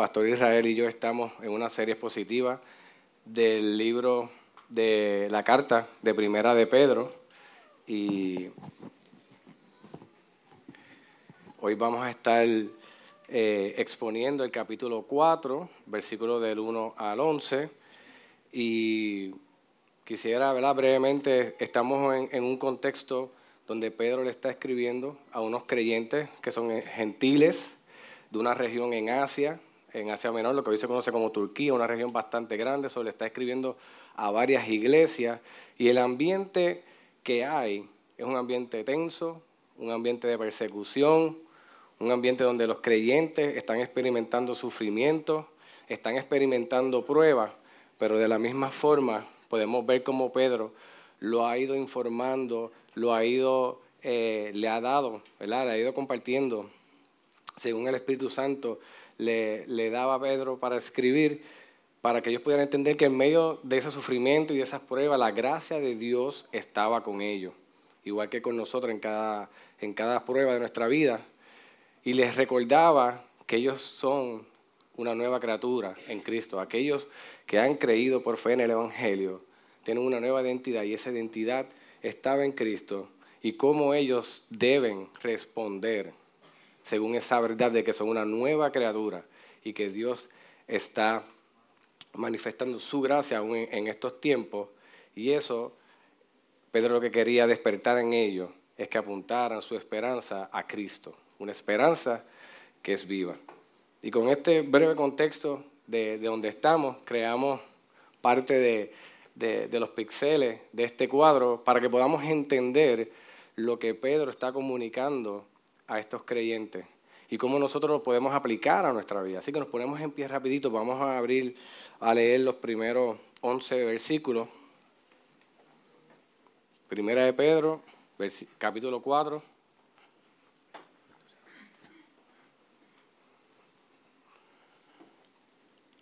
Pastor Israel y yo estamos en una serie expositiva del libro de la carta de Primera de Pedro y hoy vamos a estar eh, exponiendo el capítulo 4, versículo del 1 al 11 y quisiera, ¿verdad? brevemente, estamos en, en un contexto donde Pedro le está escribiendo a unos creyentes que son gentiles de una región en Asia, en Asia Menor, lo que hoy se conoce como Turquía, una región bastante grande, eso le está escribiendo a varias iglesias y el ambiente que hay es un ambiente tenso, un ambiente de persecución, un ambiente donde los creyentes están experimentando sufrimiento, están experimentando pruebas, pero de la misma forma podemos ver cómo Pedro lo ha ido informando, lo ha ido, eh, le ha dado, ¿verdad? le ha ido compartiendo, según el Espíritu Santo le, daba Pedro para escribir, para que ellos pudieran entender que en medio de ese sufrimiento y de esas pruebas, la gracia de Dios estaba con ellos, igual que con nosotros en cada, en cada prueba de nuestra vida. Y les recordaba que ellos son una nueva criatura en Cristo, aquellos que han creído por fe en el Evangelio tienen una nueva identidad y esa identidad estaba en Cristo y cómo ellos deben responder según esa verdad de que son una nueva criatura y que Dios está manifestando su gracia aún en estos tiempos. Y eso, Pedro lo que quería despertar en ellos es que apuntaran su esperanza a Cristo, una esperanza que es viva. Y con este breve contexto de, de donde estamos, creamos parte de, de, los píxeles de este cuadro para que podamos entender lo que Pedro está comunicando a estos creyentes y cómo nosotros lo podemos aplicar a nuestra vida. Así que nos ponemos en pie rapidito, vamos a abrir a leer los primeros 11 versículos. Primera de Pedro, capítulo 4.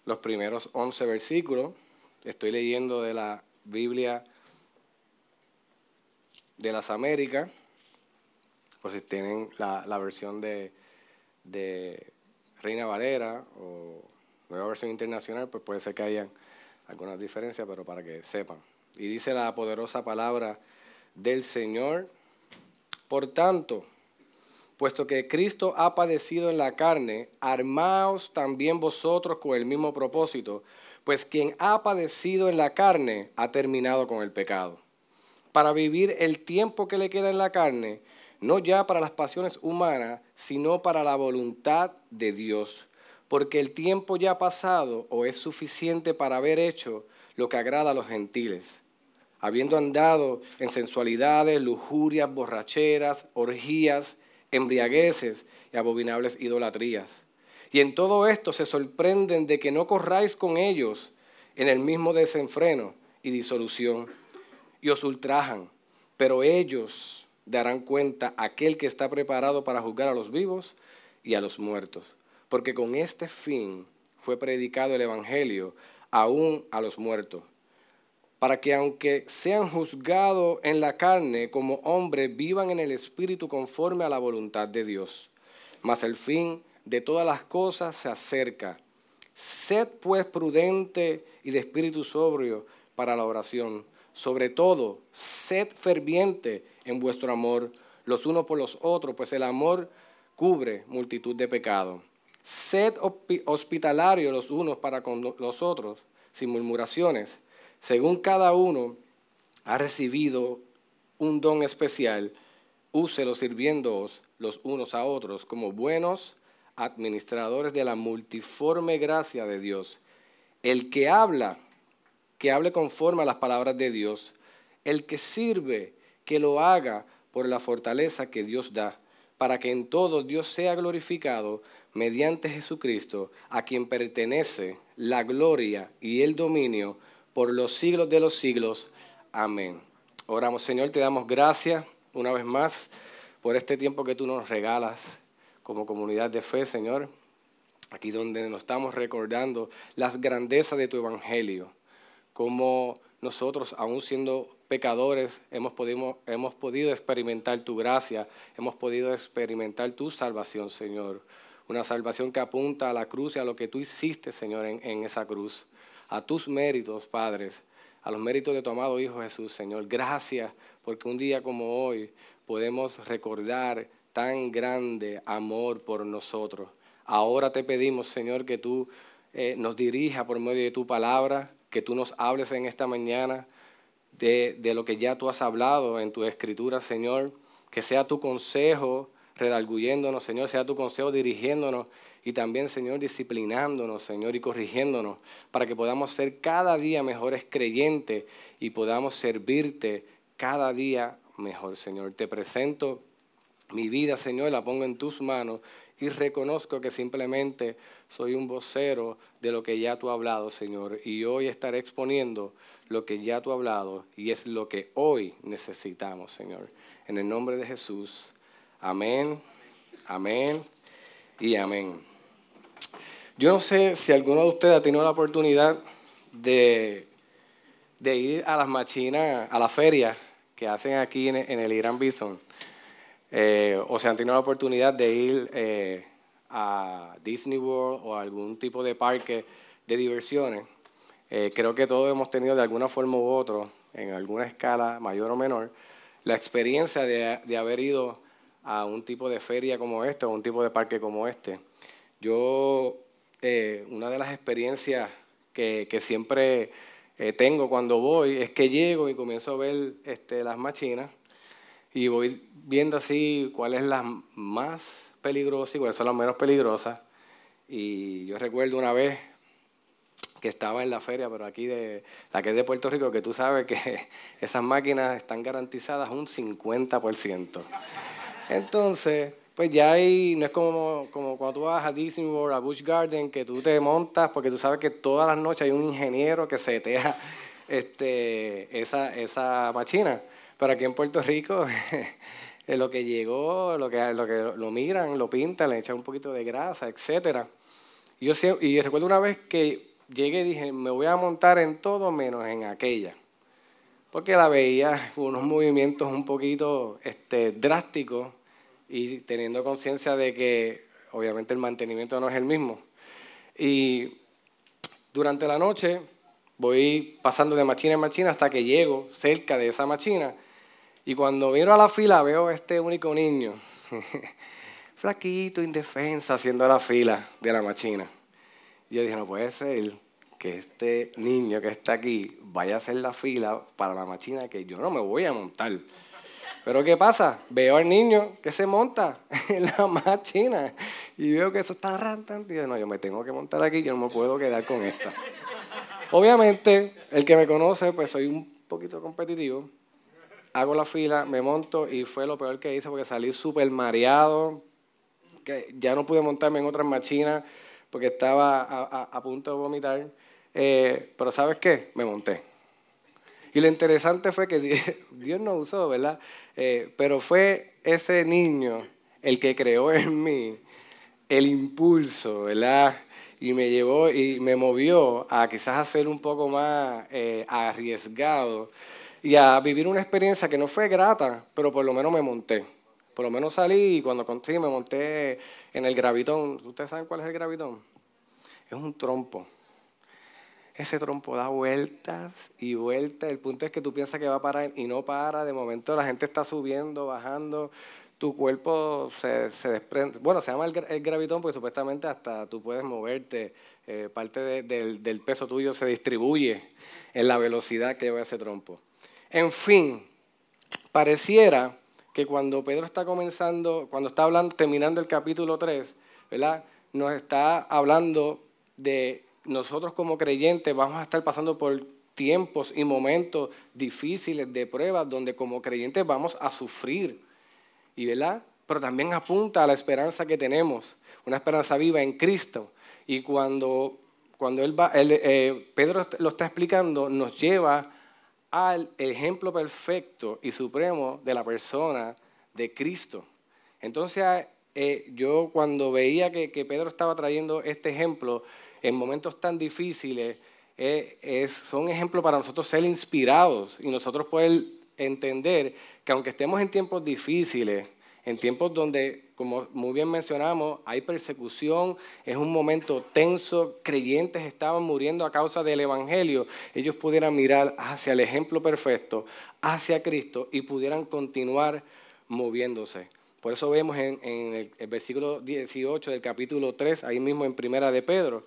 Los primeros 11 versículos. Estoy leyendo de la Biblia de las Américas, por si tienen la, versión de, Reina Valera o nueva versión internacional, pues puede ser que hayan algunas diferencias, pero para que sepan. Y dice la poderosa palabra del Señor, por tanto, puesto que Cristo ha padecido en la carne, armaos también vosotros con el mismo propósito pues quien ha padecido en la carne ha terminado con el pecado, para vivir el tiempo que le queda en la carne, no ya para las pasiones humanas, sino para la voluntad de Dios, porque el tiempo ya pasado o es suficiente para haber hecho lo que agrada a los gentiles, habiendo andado en sensualidades, lujurias, borracheras, orgías, embriagueces y abominables idolatrías. Y en todo esto se sorprenden de que no corráis con ellos en el mismo desenfreno y disolución, y os ultrajan, pero ellos darán cuenta aquel que está preparado para juzgar a los vivos y a los muertos, porque con este fin fue predicado el Evangelio aún a los muertos, para que aunque sean juzgados en la carne como hombres, vivan en el Espíritu conforme a la voluntad de Dios. Mas el fin de todas las cosas se acerca. Sed pues prudente y de espíritu sobrio para la oración. Sobre todo, sed ferviente en vuestro amor los unos por los otros, pues el amor cubre multitud de pecados. Sed hospitalarios los unos para con los otros, sin murmuraciones, según cada uno ha recibido un don especial, úselo sirviéndoos los unos a otros como buenos administradores de la multiforme gracia de Dios. El que habla, que hable conforme a las palabras de Dios. El que sirve, que lo haga por la fortaleza que Dios da, para que en todo Dios sea glorificado mediante Jesucristo, a quien pertenece la gloria y el dominio por los siglos de los siglos. Amén. Oramos, Señor, te damos gracias una vez más por este tiempo que tú nos regalas como comunidad de fe, Señor, aquí donde nos estamos recordando las grandezas de tu Evangelio, como nosotros, aún siendo pecadores, hemos podido, experimentar tu gracia, hemos podido experimentar tu salvación, Señor. una salvación que apunta a la cruz y a lo que tú hiciste, Señor, en, en esa cruz, a tus méritos, Padres, a los méritos de tu amado Hijo Jesús, Señor. Gracias porque un día como hoy podemos recordar tan grande amor por nosotros. Ahora te pedimos, Señor, que tú eh, nos dirija por medio de tu palabra, que tú nos hables en esta mañana de, de lo que ya tú has hablado en tu escritura, Señor, que sea tu consejo redarguyéndonos, Señor, sea tu consejo dirigiéndonos y también, Señor, disciplinándonos, Señor, y corrigiéndonos, para que podamos ser cada día mejores creyentes y podamos servirte cada día mejor, Señor. Te presento mi vida, Señor, la pongo en tus manos y reconozco que simplemente soy un vocero de lo que ya tú has hablado, Señor. Y hoy estaré exponiendo lo que ya tú has hablado y es lo que hoy necesitamos, Señor. En el nombre de Jesús. Amén, amén y amén. Yo no sé si alguno de ustedes ha tenido la oportunidad de, ir a las machinas, a la feria que hacen aquí en, el Irán Bison. Eh, o se han tenido la oportunidad de ir eh, a Disney World o a algún tipo de parque de diversiones. Eh, creo que todos hemos tenido de alguna forma u otra, en alguna escala mayor o menor, la experiencia de, de haber ido a un tipo de feria como este o un tipo de parque como este. Yo, una de las experiencias que, que siempre tengo cuando voy es que llego y comienzo a ver este, las machinas y voy viendo así cuál es la más peligrosa y cuáles son las menos peligrosas. Y yo recuerdo una vez que estaba en la feria, pero aquí de la que es de Puerto Rico, que tú sabes que esas máquinas están garantizadas un 50%. Entonces, pues ya ahí no es como, como cuando tú vas a Disney World, a Busch Garden, que tú te montas, porque tú sabes que todas las noches hay un ingeniero que setea este, esa, esa máquina. Pero aquí en Puerto Rico, lo que llegó, lo que, lo lo miran, lo pintan, le echan un poquito de grasa, etc. Y, yo, y recuerdo una vez que llegué y dije, me voy a montar en todo menos en aquella. Porque la veía unos movimientos un poquito este, drásticos y teniendo conciencia de que obviamente el mantenimiento no es el mismo. Y durante la noche voy pasando de machina en machina hasta que llego cerca de esa machina y cuando miro a la fila veo este único niño, flaquito, indefensa, haciendo la fila de la machina. Y yo dije, no puede ser que este niño que está aquí vaya a hacer la fila para la machina que yo no me voy a montar. Pero ¿qué pasa? Veo al niño que se monta en la machina y veo que eso está rantando. Y digo, no, yo me tengo que montar aquí, yo no me puedo quedar con esta. Obviamente, el que me conoce, pues soy un poquito competitivo hago la fila, me monto y fue lo peor que hice porque salí súper mareado, que ya no pude montarme en otras machinas porque estaba a, punto de vomitar. Eh, pero ¿sabes qué? Me monté. Y lo interesante fue que Dios no usó, ¿verdad? Eh, pero fue ese niño el que creó en mí el impulso, ¿verdad? Y me llevó y me movió a quizás hacer un poco más eh, arriesgado y a vivir una experiencia que no fue grata, pero por lo menos me monté. Por lo menos salí y cuando conseguí me monté en el gravitón. ¿Ustedes saben cuál es el gravitón? Es un trompo. Ese trompo da vueltas y vueltas. El punto es que tú piensas que va a parar y no para. De momento la gente está subiendo, bajando. Tu cuerpo se, se desprende. Bueno, se llama el, gravitón porque supuestamente hasta tú puedes moverte. Eh, parte del, del peso tuyo se distribuye en la velocidad que lleva ese trompo. En fin, pareciera que cuando Pedro está comenzando, cuando está hablando, terminando el capítulo 3, ¿verdad? Nos está hablando de nosotros como creyentes vamos a estar pasando por tiempos y momentos difíciles de pruebas donde como creyentes vamos a sufrir. Y ¿verdad? Pero también apunta a la esperanza que tenemos, una esperanza viva en Cristo. Y cuando, cuando él va, eh, Pedro lo está explicando, nos lleva al ejemplo perfecto y supremo de la persona de Cristo. Entonces, eh, yo cuando veía que, Pedro estaba trayendo este ejemplo en momentos tan difíciles, eh, es, son ejemplos para nosotros ser inspirados y nosotros poder entender que aunque estemos en tiempos difíciles, en tiempos donde como muy bien mencionamos, hay persecución, es un momento tenso, creyentes estaban muriendo a causa del Evangelio, ellos pudieran mirar hacia el ejemplo perfecto, hacia Cristo y pudieran continuar moviéndose. Por eso vemos en, el, el, versículo 18 del capítulo 3, ahí mismo en Primera de Pedro,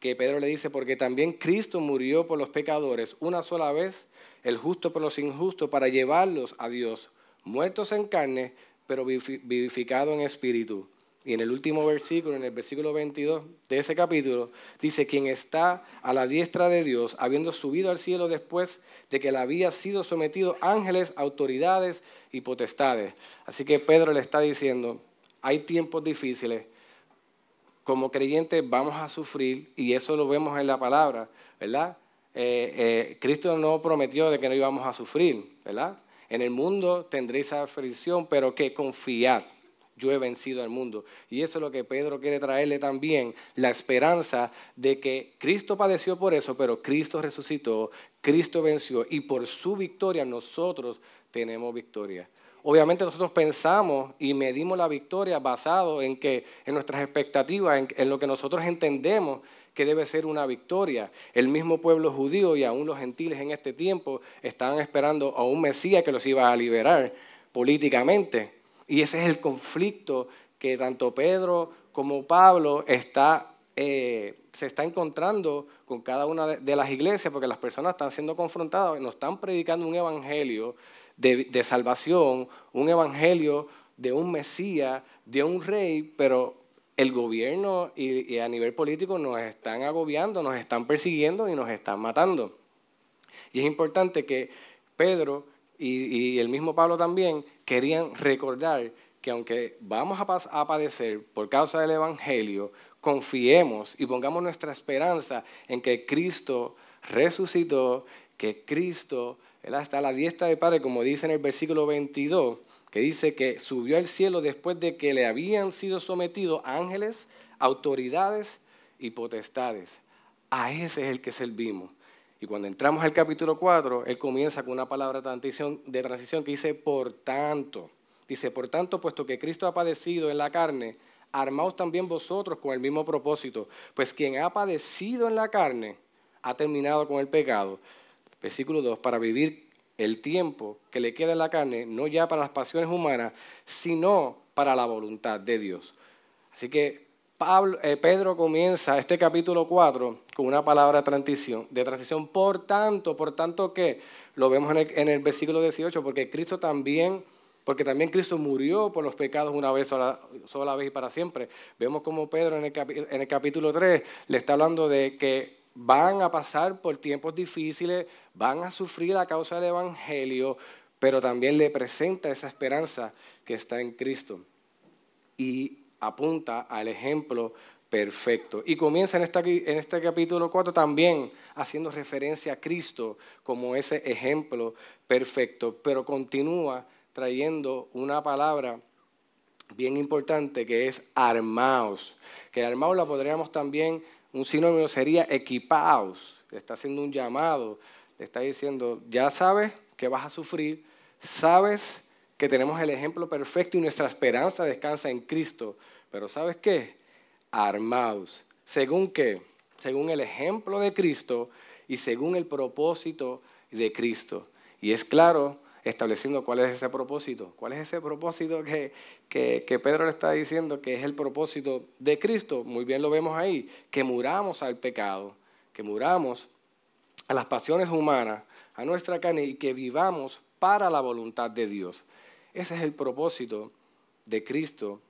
que Pedro le dice, porque también Cristo murió por los pecadores una sola vez, el justo por los injustos, para llevarlos a Dios, muertos en carne, pero vivificado en espíritu. Y en el último versículo, en el versículo 22 de ese capítulo, dice, quien está a la diestra de Dios, habiendo subido al cielo después de que le había sido sometido ángeles, autoridades y potestades. Así que Pedro le está diciendo, hay tiempos difíciles, como creyentes vamos a sufrir, y eso lo vemos en la palabra, ¿verdad? Eh, eh, Cristo no prometió de que no íbamos a sufrir, ¿verdad? En el mundo tendréis aflicción, pero que confiad yo he vencido al mundo. Y eso es lo que Pedro quiere traerle también, la esperanza de que Cristo padeció por eso, pero Cristo resucitó, Cristo venció y por su victoria nosotros tenemos victoria. Obviamente nosotros pensamos y medimos la victoria basado en que en nuestras expectativas, en, en lo que nosotros entendemos que debe ser una victoria. El mismo pueblo judío y aún los gentiles en este tiempo estaban esperando a un Mesías que los iba a liberar políticamente. Y ese es el conflicto que tanto Pedro como Pablo está, eh, se está encontrando con cada una de, las iglesias, porque las personas están siendo confrontadas, nos están predicando un evangelio de, de salvación, un evangelio de un Mesías, de un rey, pero el gobierno y, a nivel político nos están agobiando, nos están persiguiendo y nos están matando. Y es importante que Pedro y, el mismo Pablo también querían recordar que aunque vamos a, padecer por causa del Evangelio, confiemos y pongamos nuestra esperanza en que Cristo resucitó, que Cristo está a la diestra de Padre, como dice en el versículo 22, que dice que subió al cielo después de que le habían sido sometidos ángeles, autoridades y potestades. A ese es el que servimos. Y cuando entramos al capítulo 4, él comienza con una palabra de transición, que dice, por tanto. Dice, por tanto, puesto que Cristo ha padecido en la carne, armaos también vosotros con el mismo propósito. Pues quien ha padecido en la carne ha terminado con el pecado. Versículo 2, para vivir el tiempo que le queda en la carne, no ya para las pasiones humanas, sino para la voluntad de Dios. Así que eh, Pedro comienza este capítulo 4 con una palabra de transición, de transición. Por tanto, por tanto que lo vemos en el, versículo 18, porque Cristo también, porque también Cristo murió por los pecados una vez sola, vez y para siempre. Vemos como Pedro en el, en el capítulo 3 le está hablando de que van a pasar por tiempos difíciles, van a sufrir a causa del Evangelio, pero también le presenta esa esperanza que está en Cristo. Y apunta al ejemplo perfecto. Y comienza en, en este capítulo 4 también haciendo referencia a Cristo como ese ejemplo perfecto, pero continúa trayendo una palabra bien importante que es armaos, que armaos la podríamos también, un sinónimo sería equipaos, le está haciendo un llamado, le está diciendo, ya sabes que vas a sufrir, sabes que tenemos el ejemplo perfecto y nuestra esperanza descansa en Cristo, pero ¿sabes qué? Armados. ¿Según qué? Según el ejemplo de Cristo y según el propósito de Cristo. Y es claro, estableciendo cuál es ese propósito. ¿Cuál es ese propósito que, que, Pedro le está diciendo que es el propósito de Cristo? Muy bien lo vemos ahí, que muramos al pecado, que muramos a las pasiones humanas, a nuestra carne y que vivamos para la voluntad de Dios. Ese es el propósito de Cristo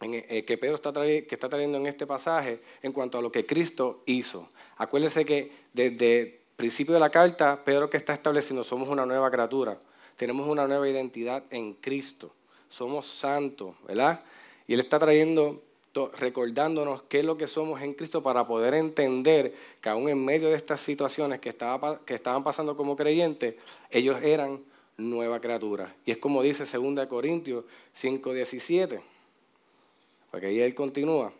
eh, que Pedro está, que está trayendo en este pasaje en cuanto a lo que Cristo hizo. Acuérdense que desde principio de la carta, Pedro que está estableciendo, somos una nueva criatura, tenemos una nueva identidad en Cristo, somos santos, ¿verdad? Y él está trayendo, recordándonos qué es lo que somos en Cristo para poder entender que aún en medio de estas situaciones que, estaba, que estaban pasando como creyentes, ellos eran nueva criatura. Y es como dice 2 Corintios 5:17 porque ahí él continúa.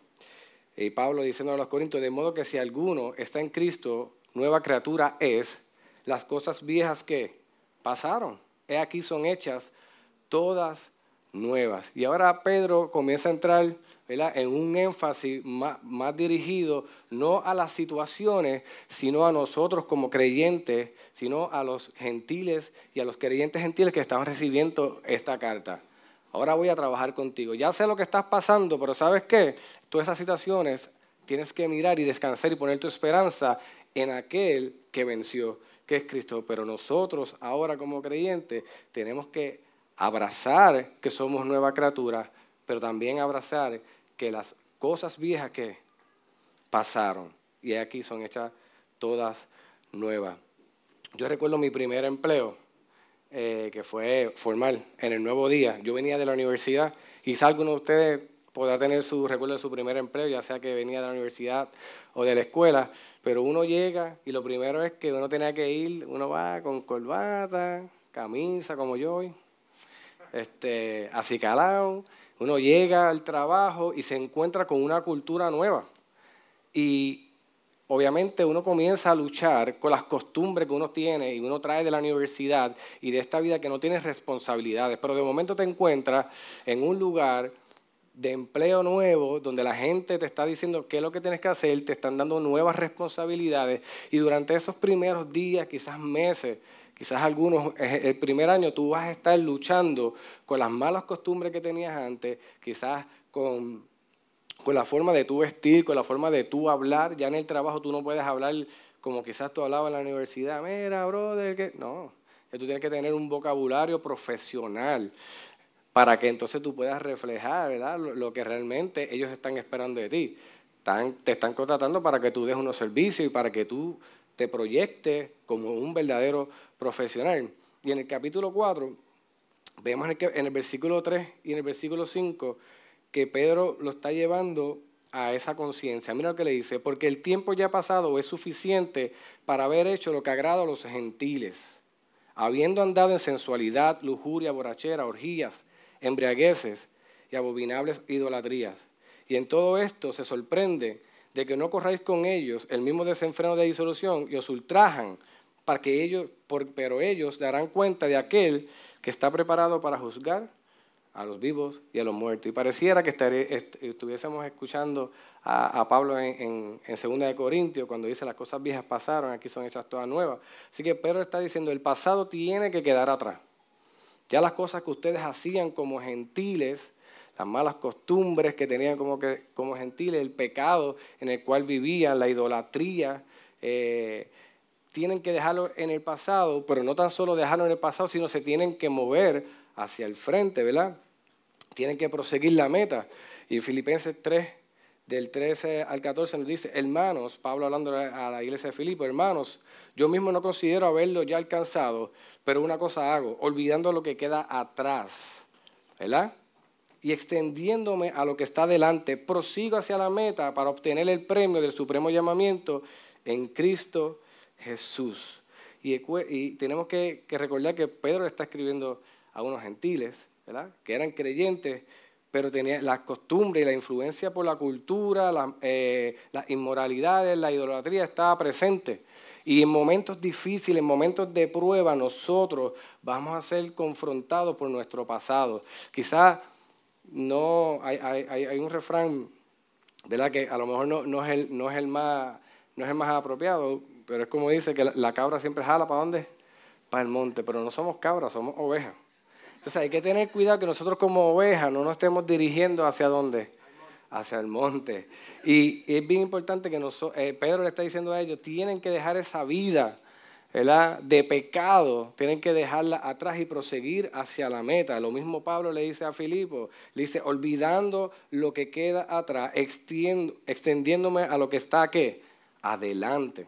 Y Pablo diciendo a los Corintios, de modo que si alguno está en Cristo, nueva criatura es, las cosas viejas que pasaron, he aquí son hechas todas nuevas. Y ahora Pedro comienza a entrar en un énfasis más, dirigido no a las situaciones, sino a nosotros como creyentes, sino a los gentiles y a los creyentes gentiles que estaban recibiendo esta carta. Ahora voy a trabajar contigo. Ya sé lo que estás pasando, pero ¿sabes qué? Todas esas situaciones tienes que mirar y descansar y poner tu esperanza en aquel que venció, que es Cristo. Pero nosotros ahora como creyentes tenemos que abrazar que somos nueva criatura, pero también abrazar que las cosas viejas que pasaron y aquí son hechas todas nuevas. Yo recuerdo mi primer empleo, eh, que fue formal, en el nuevo día. Yo venía de la universidad, quizá alguno de ustedes podrá tener su recuerdo de su primer empleo, ya sea que venía de la universidad o de la escuela, pero uno llega y lo primero es que uno tenía que ir, uno va con corbata, camisa como yo hoy, este, así calado, uno llega al trabajo y se encuentra con una cultura nueva. Y obviamente uno comienza a luchar con las costumbres que uno tiene y uno trae de la universidad y de esta vida que no tiene responsabilidades. Pero de momento te encuentras en un lugar de empleo nuevo, donde la gente te está diciendo qué es lo que tienes que hacer, te están dando nuevas responsabilidades y durante esos primeros días, quizás meses, Quizás algunos, el primer año tú vas a estar luchando con las malas costumbres que tenías antes, quizás con, con la forma de tú vestir, con la forma de tú hablar. Ya en el trabajo tú no puedes hablar como quizás tú hablabas en la universidad. Mira, brother, que... No, tú tienes que tener un vocabulario profesional para que entonces tú puedas reflejar ¿verdad? Lo, que realmente ellos están esperando de ti. te están contratando para que tú des unos servicios y para que tú te proyecte como un verdadero profesional. Y en el capítulo 4, vemos en el, versículo 3 y en el versículo 5 que Pedro lo está llevando a esa conciencia. Mira lo que le dice, porque el tiempo ya pasado es suficiente para haber hecho lo que agrada a los gentiles, habiendo andado en sensualidad, lujuria, borrachera, orgías, embriagueces y abominables idolatrías. Y en todo esto se sorprende de que no corráis con ellos el mismo desenfreno de disolución y os ultrajan, para que ellos, pero ellos darán cuenta de aquel que está preparado para juzgar a los vivos y a los muertos. Y pareciera que estuviésemos escuchando a, Pablo en, en, Segunda de Corintios cuando dice las cosas viejas pasaron, aquí son hechas todas nuevas. Así que Pedro está diciendo, el pasado tiene que quedar atrás. Ya las cosas que ustedes hacían como gentiles, las malas costumbres que tenían como, que, como gentiles, el pecado en el cual vivían, la idolatría, eh, tienen que dejarlo en el pasado, pero no tan solo dejarlo en el pasado, sino se tienen que mover hacia el frente, ¿verdad? Tienen que proseguir la meta. Y Filipenses 3, del 13 al 14 nos dice, hermanos, Pablo hablando a la iglesia de Filipo, hermanos, yo mismo no considero haberlo ya alcanzado, pero una cosa hago, olvidando lo que queda atrás, ¿verdad? y extendiéndome a lo que está delante, prosigo hacia la meta para obtener el premio del supremo llamamiento en Cristo Jesús. Y, tenemos que, recordar que Pedro está escribiendo a unos gentiles, ¿verdad? que eran creyentes, pero tenían las costumbres y la influencia por la cultura, eh, las inmoralidades, la idolatría estaba presente. Y en momentos difíciles, en momentos de prueba, nosotros vamos a ser confrontados por nuestro pasado. Quizás no hay, un refrán, ¿verdad? Que a lo mejor no, es el, no, es el más, no es el más apropiado, pero es como dice que la, cabra siempre jala para dónde? Para el monte, pero no somos cabras, somos ovejas. Entonces hay que tener cuidado que nosotros como ovejas no nos estemos dirigiendo hacia dónde? Hacia el monte. Y, es bien importante que nosotros, eh, Pedro le está diciendo a ellos, tienen que dejar esa vida de pecado, tienen que dejarla atrás y proseguir hacia la meta. Lo mismo Pablo le dice a Filipo, le dice, olvidando lo que queda atrás, extendiéndome a lo que está aquí, adelante.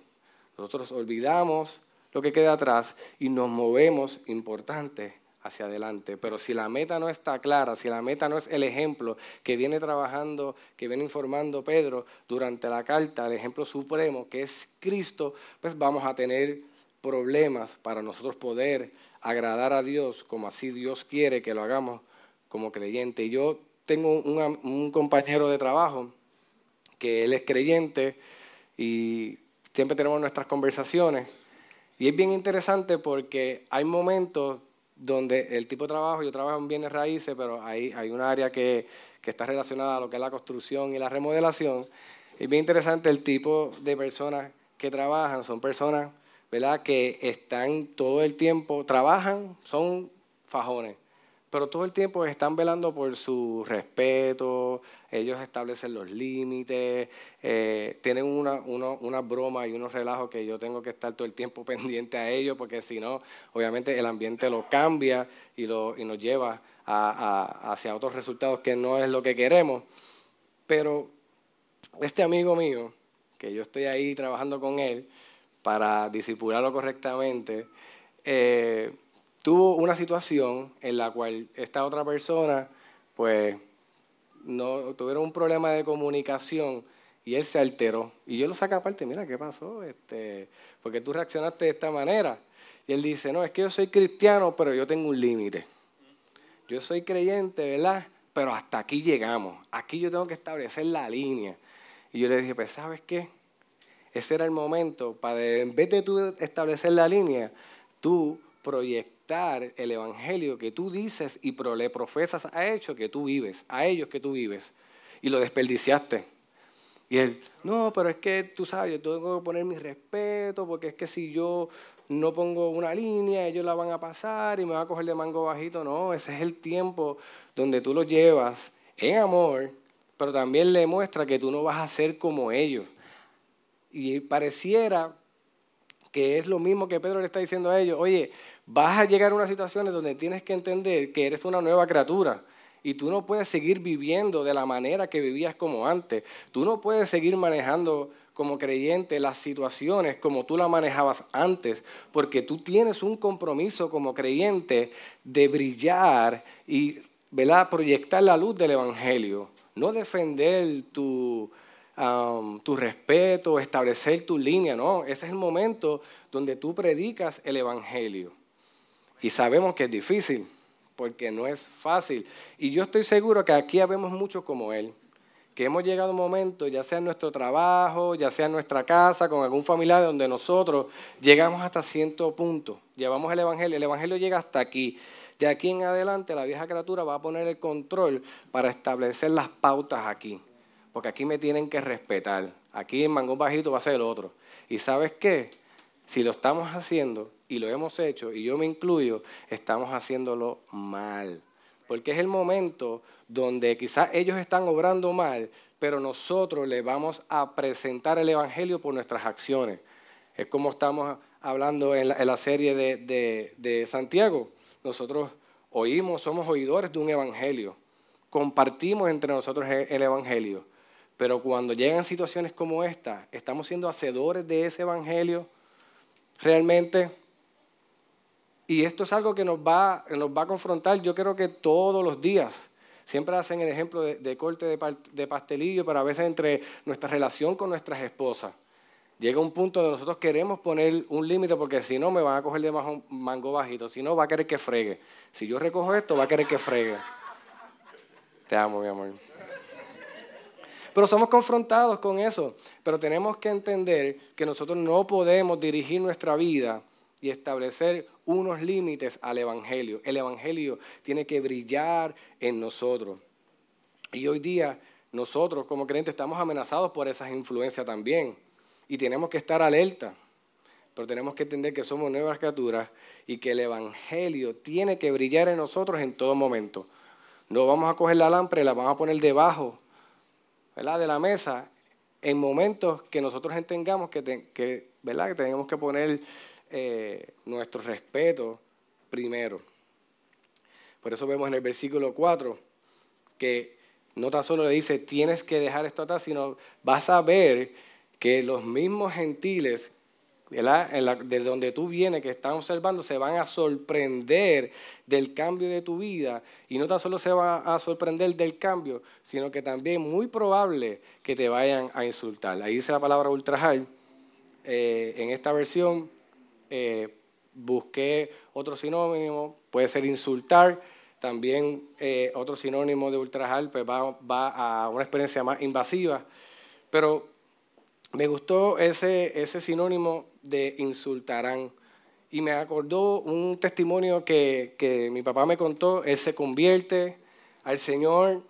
Nosotros olvidamos lo que queda atrás y nos movemos, importante, hacia adelante. Pero si la meta no está clara, si la meta no es el ejemplo que viene trabajando, que viene informando Pedro durante la carta, el ejemplo supremo que es Cristo, pues vamos a tener problemas para nosotros poder agradar a Dios como así Dios quiere que lo hagamos como creyente. Y yo tengo un, compañero de trabajo que él es creyente y siempre tenemos nuestras conversaciones. Y es bien interesante porque hay momentos donde el tipo de trabajo, yo trabajo en bienes raíces, pero hay, hay un área que, que está relacionada a lo que es la construcción y la remodelación. Es bien interesante el tipo de personas que trabajan, son personas ¿verdad? que están todo el tiempo, trabajan, son fajones, pero todo el tiempo están velando por su respeto, ellos establecen los límites, eh, tienen una, una broma y unos relajos que yo tengo que estar todo el tiempo pendiente a ellos, porque si no, obviamente el ambiente lo cambia y, lo, y nos lleva hacia otros resultados que no es lo que queremos. Pero este amigo mío, que yo estoy ahí trabajando con él para disipularlo correctamente, eh, tuvo una situación en la cual esta otra persona, pues, no tuvieron un problema de comunicación y él se alteró. Y yo lo saco aparte, mira, ¿qué pasó? Este, porque tú reaccionaste de esta manera. Y él dice, no, es que yo soy cristiano, pero yo tengo un límite. Yo soy creyente, ¿verdad? Pero hasta aquí llegamos. Aquí yo tengo que establecer la línea. Y yo le dije, pues sabes qué, ese era el momento para, en vez de tú establecer la línea, tú proyectar el evangelio que tú dices y le profesas a ellos que tú vives, a ellos que tú vives. Y lo desperdiciaste. Y él, no, pero es que tú sabes, yo tengo que poner mi respeto, porque es que si yo no pongo una línea, ellos la van a pasar y me van a coger de mango bajito. No, ese es el tiempo donde tú lo llevas en amor, pero también le muestra que tú no vas a ser como ellos. Y pareciera que es lo mismo que Pedro le está diciendo a ellos, oye, vas a llegar a unas situaciones donde tienes que entender que eres una nueva criatura y tú no puedes seguir viviendo de la manera que vivías como antes. Tú no puedes seguir manejando como creyente las situaciones como tú las manejabas antes, porque tú tienes un compromiso como creyente de brillar y proyectar la luz del Evangelio no defender tu, tu respeto, establecer tu línea, no, ese es el momento donde tú predicas el Evangelio. Y sabemos que es difícil, porque no es fácil. Y yo estoy seguro que aquí habemos muchos como él, que hemos llegado a un momento, ya sea en nuestro trabajo, ya sea en nuestra casa, con algún familiar, donde nosotros llegamos hasta cierto punto, llevamos el Evangelio, el Evangelio llega hasta aquí. De aquí en adelante la vieja criatura va a poner el control para establecer las pautas aquí. Porque aquí me tienen que respetar. Aquí en Mangón Bajito va a ser el otro. ¿Y sabes qué? Si lo estamos haciendo y lo hemos hecho, y yo me incluyo, estamos haciéndolo mal. Porque es el momento donde quizás ellos están obrando mal, pero nosotros le vamos a presentar el Evangelio por nuestras acciones. Es como estamos hablando en la, serie de, de Santiago nosotros oímos, somos oidores de un evangelio, compartimos entre nosotros el evangelio, pero cuando llegan situaciones como esta, estamos siendo hacedores de ese evangelio realmente. Y esto es algo que nos va, nos va a confrontar, yo creo que todos los días. Siempre hacen el ejemplo de, corte de, de pastelillo, pero a veces entre nuestra relación con nuestras esposas llega un punto donde nosotros queremos poner un límite porque si no me van a coger de mango bajito, si no va a querer que fregue. Si yo recojo esto, va a querer que fregue. Te amo, mi amor. Pero somos confrontados con eso, pero tenemos que entender que nosotros no podemos dirigir nuestra vida y establecer unos límites al Evangelio. El Evangelio tiene que brillar en nosotros. Y hoy día nosotros como creyentes estamos amenazados por esas influencias también y tenemos que estar alerta, pero tenemos que entender que somos nuevas criaturas y que el Evangelio tiene que brillar en nosotros en todo momento. No vamos a coger la lámpara y la vamos a poner debajo ¿verdad? de la mesa en momentos que nosotros entendamos que, ¿verdad? que tenemos que poner eh, nuestro respeto primero. Por eso vemos en el versículo 4 que no tan solo le dice tienes que dejar esto atrás, sino vas a ver que los mismos gentiles de donde tú vienes, que están observando, se van a sorprender del cambio de tu vida. Y no tan solo se van a sorprender del cambio, sino que también muy probable que te vayan a insultar. Ahí dice la palabra ultrajar. Eh, en esta versión eh, busqué otro sinónimo, puede ser insultar. También eh, otro sinónimo de ultrajar pues va, va a una experiencia más invasiva. Pero me gustó ese, ese sinónimo de insultarán. y me acordó un testimonio que, que mi papá me contó. Él se convierte al Señor.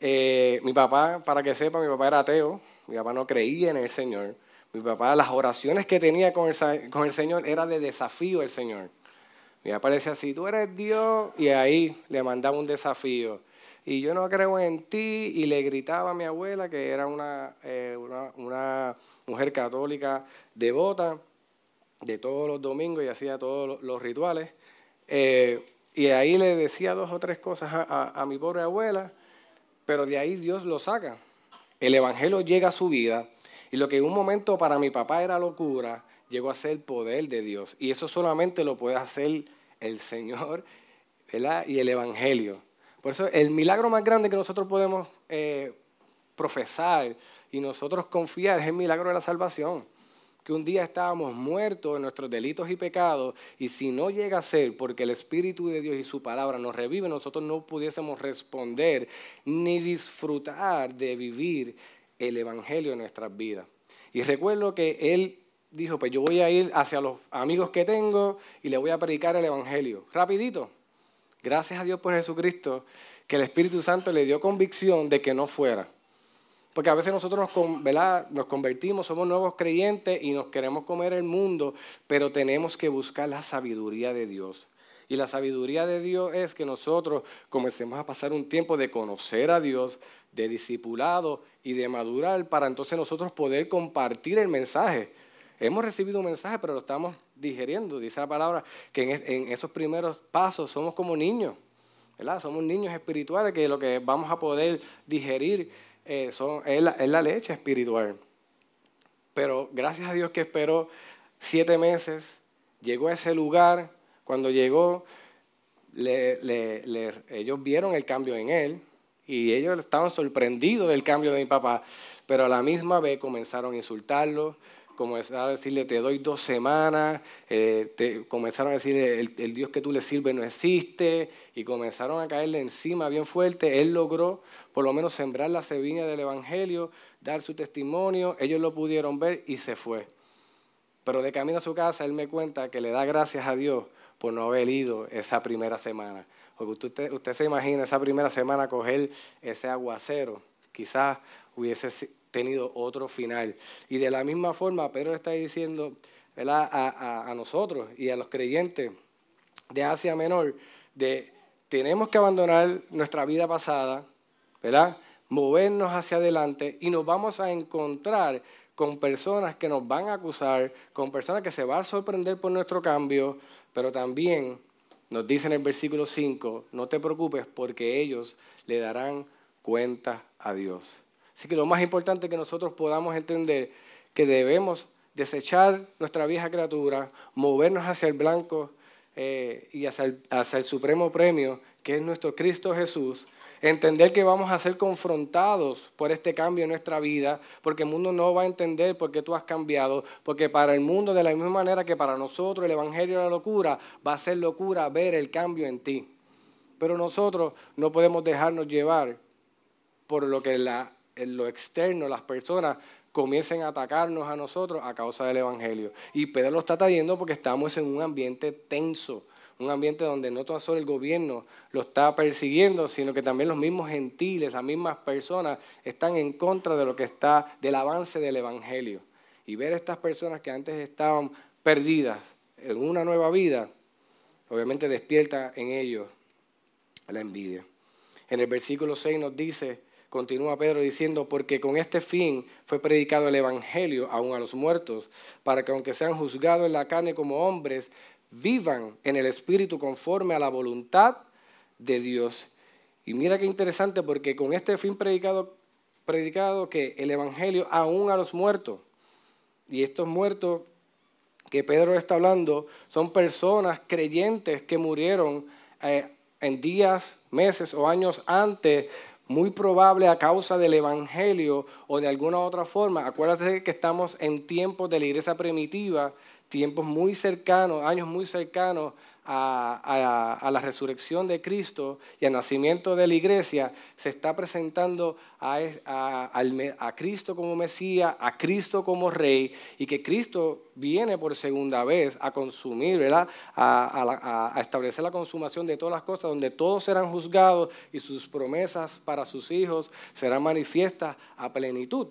Eh, mi papá, para que sepa, mi papá era ateo. Mi papá no creía en el Señor. Mi papá, las oraciones que tenía con el, Señor era de desafío al Señor. Mi papá decía, si tú eres Dios, y ahí le mandaba un desafío. Y yo no creo en ti, y le gritaba a mi abuela, que era una, eh, mujer católica devota, de todos los domingos y hacía todos los rituales. Eh, y ahí le decía dos o tres cosas a, mi pobre abuela, pero de ahí Dios lo saca. El Evangelio llega a su vida y lo que en un momento para mi papá era locura, llegó a ser poder de Dios. Y eso solamente lo puede hacer el Señor y el Evangelio. Por eso el milagro más grande que nosotros podemos eh, profesar y nosotros confiar es el milagro de la salvación que un día estábamos muertos en nuestros delitos y pecados, y si no llega a ser porque el Espíritu de Dios y su palabra nos revive, nosotros no pudiésemos responder ni disfrutar de vivir el Evangelio en nuestras vidas. Y recuerdo que él dijo, pues yo voy a ir hacia los amigos que tengo y le voy a predicar el Evangelio. Rapidito. Gracias a Dios por Jesucristo, que el Espíritu Santo le dio convicción de que no fuera. Porque a veces nosotros nos, nos convertimos, somos nuevos creyentes y nos queremos comer el mundo, pero tenemos que buscar la sabiduría de Dios. Y la sabiduría de Dios es que nosotros comencemos a pasar un tiempo de conocer a Dios, de discipulado y de madurar para entonces nosotros poder compartir el mensaje. Hemos recibido un mensaje, pero lo estamos digeriendo. Dice la palabra que en, esos primeros pasos somos como niños. ¿verdad? Somos niños espirituales que lo que vamos a poder digerir eh, es, la, leche espiritual. Pero gracias a Dios que esperó siete meses, llegó a ese lugar, cuando llegó, ellos vieron el cambio en él y ellos estaban sorprendidos del cambio de mi papá, pero a la misma vez comenzaron a insultarlo, comenzaron a decirle, te doy dos semanas, eh, comenzaron a decirle, el, Dios que tú le sirves no existe, y comenzaron a caerle encima bien fuerte. Él logró por lo menos sembrar la semilla del Evangelio, dar su testimonio, ellos lo pudieron ver y se fue. Pero de camino a su casa, él me cuenta que le da gracias a Dios por no haber ido esa primera semana. Porque usted, se imagina esa primera semana coger ese aguacero, quizás hubiese tenido otro final. Y de la misma forma, Pedro está diciendo A, a, nosotros y a los creyentes de Asia Menor, de tenemos que abandonar nuestra vida pasada, ¿verdad? movernos hacia adelante y nos vamos a encontrar con personas que nos van a acusar, con personas que se van a sorprender por nuestro cambio, pero también nos dice en el versículo 5, no te preocupes porque ellos le darán cuenta a Dios. Así que lo más importante es que nosotros podamos entender que debemos desechar nuestra vieja criatura, movernos hacia el blanco eh, y hacia el, hacia el supremo premio, que es nuestro Cristo Jesús, entender que vamos a ser confrontados por este cambio en nuestra vida, porque el mundo no va a entender por qué tú has cambiado, porque para el mundo, de la misma manera que para nosotros el Evangelio de la locura, va a ser locura ver el cambio en ti. Pero nosotros no podemos dejarnos llevar por lo que en lo externo las personas comiencen a atacarnos a nosotros a causa del Evangelio. Y Pedro lo está trayendo porque estamos en un ambiente tenso, un ambiente donde no todo solo el gobierno lo está persiguiendo, sino que también los mismos gentiles, las mismas personas están en contra de lo que está, del avance del Evangelio. Y ver a estas personas que antes estaban perdidas en una nueva vida, obviamente despierta en ellos la envidia. En el versículo 6 nos dice, Continúa Pedro diciendo, porque con este fin fue predicado el Evangelio aún a los muertos, para que aunque sean juzgados en la carne como hombres, vivan en el Espíritu conforme a la voluntad de Dios. Y mira qué interesante, porque con este fin predicado, predicado que el Evangelio aún a los muertos, y estos muertos que Pedro está hablando son personas creyentes que murieron eh, en días, meses o años antes muy probable a causa del Evangelio o de alguna otra forma. Acuérdate que estamos en tiempos de la iglesia primitiva, tiempos muy cercanos, años muy cercanos a, la resurrección de Cristo y al nacimiento de la iglesia, se está presentando a, Cristo como Mesías, a Cristo como Rey, y que Cristo viene por segunda vez a consumir, ¿verdad? A, establecer la consumación de todas las cosas, donde todos serán juzgados y sus promesas para sus hijos serán manifiestas a plenitud.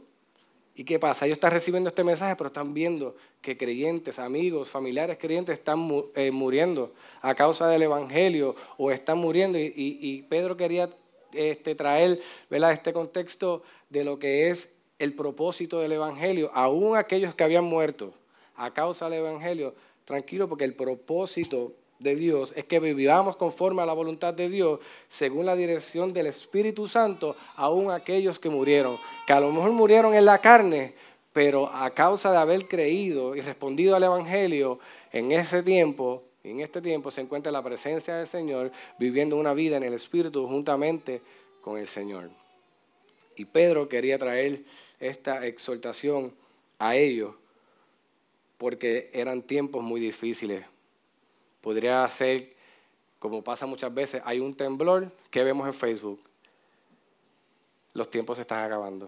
¿Y qué pasa? Ellos están recibiendo este mensaje, pero están viendo que creyentes, amigos, familiares creyentes están eh, muriendo a causa del Evangelio o están muriendo. Y, Pedro quería este, traer este contexto de lo que es el propósito del Evangelio, aún aquellos que habían muerto a causa del Evangelio, tranquilo, porque el propósito de Dios es que vivamos conforme a la voluntad de Dios, según la dirección del Espíritu Santo, aún aquellos que murieron, que a lo mejor murieron en la carne, pero a causa de haber creído y respondido al Evangelio en ese tiempo, en este tiempo se encuentra la presencia del Señor, viviendo una vida en el Espíritu juntamente con el Señor. Y Pedro quería traer esta exhortación a ellos porque eran tiempos muy difíciles Podría ser, como pasa muchas veces, hay un temblor que vemos en Facebook. Los tiempos se están acabando.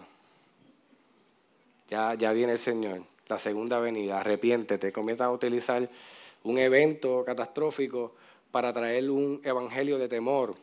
Ya, ya viene el Señor, la segunda venida, arrepiéntete, comienzan a utilizar un evento catastrófico para traer un evangelio de temor.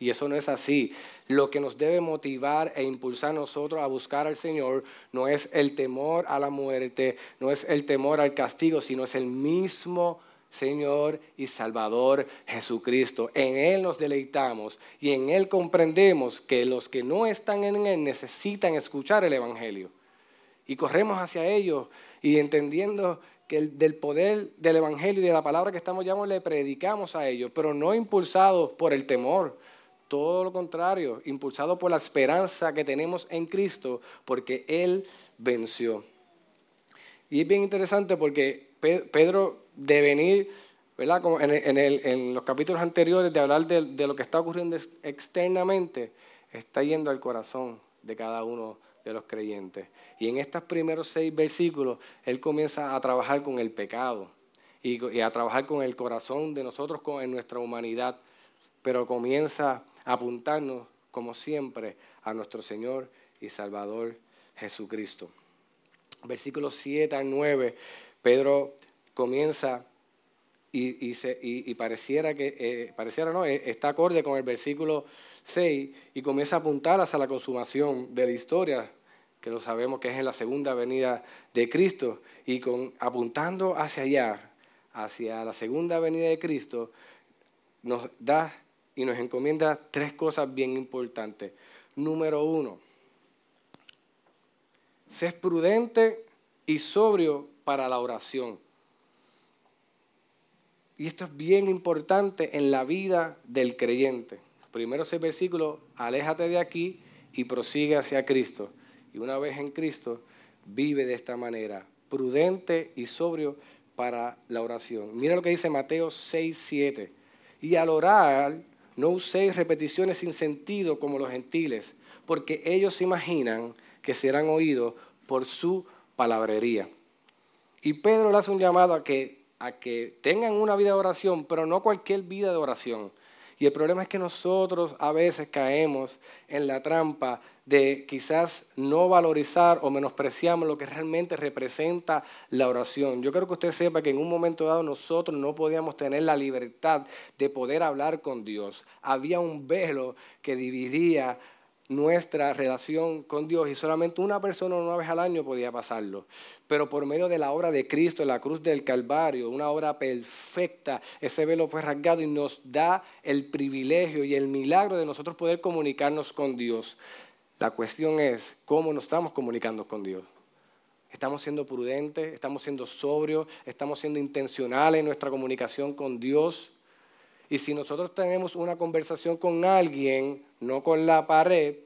Y eso no es así. Lo que nos debe motivar e impulsar a nosotros a buscar al Señor no es el temor a la muerte, no es el temor al castigo, sino es el mismo Señor y Salvador Jesucristo. En Él nos deleitamos y en Él comprendemos que los que no están en Él necesitan escuchar el Evangelio. Y corremos hacia ellos y entendiendo que del poder del Evangelio y de la palabra que estamos llamando le predicamos a ellos, pero no impulsados por el temor, todo lo contrario, impulsados por la esperanza que tenemos en Cristo, porque Él venció. Y es bien interesante porque Pedro de venir, ¿verdad? Como en, los capítulos anteriores, de hablar de, de, lo que está ocurriendo externamente, está yendo al corazón de cada uno de los creyentes. Y en estos primeros seis versículos, él comienza a trabajar con el pecado y, a trabajar con el corazón de nosotros en nuestra humanidad, pero comienza a apuntarnos, como siempre, a nuestro Señor y Salvador Jesucristo. Versículos 7 al 9, Pedro comienza y, pareciera que, eh, pareciera no, eh, está acorde con el versículo 6 y comienza a apuntar hacia la consumación de la historia, que lo sabemos que es en la segunda venida de Cristo, y con, apuntando hacia allá, hacia la segunda venida de Cristo, nos da y nos encomienda tres cosas bien importantes. Número uno, sé prudente y sobrio para la oración. Y esto es bien importante en la vida del creyente. Primero ese versículo, aléjate de aquí y prosigue hacia Cristo. Y una vez en Cristo, vive de esta manera, prudente y sobrio para la oración. Mira lo que dice Mateo 6, 7. Y al orar, no uséis repeticiones sin sentido como los gentiles, porque ellos imaginan que serán oídos por su palabrería. Y Pedro le hace un llamado a que a que tengan una vida de oración, pero no cualquier vida de oración. Y el problema es que nosotros a veces caemos en la trampa de quizás no valorizar o menospreciamos lo que realmente representa la oración. Yo quiero que usted sepa que en un momento dado nosotros no podíamos tener la libertad de poder hablar con Dios. Había un velo que dividía nuestra relación con Dios y solamente una persona una vez al año podía pasarlo. Pero por medio de la obra de Cristo la cruz del Calvario, una obra perfecta, ese velo fue rasgado y nos da el privilegio y el milagro de nosotros poder comunicarnos con Dios. La cuestión es cómo nos estamos comunicando con Dios. Estamos siendo prudentes, estamos siendo sobrios, estamos siendo intencionales en nuestra comunicación con Dios. Y si nosotros tenemos una conversación con alguien, no con la pared,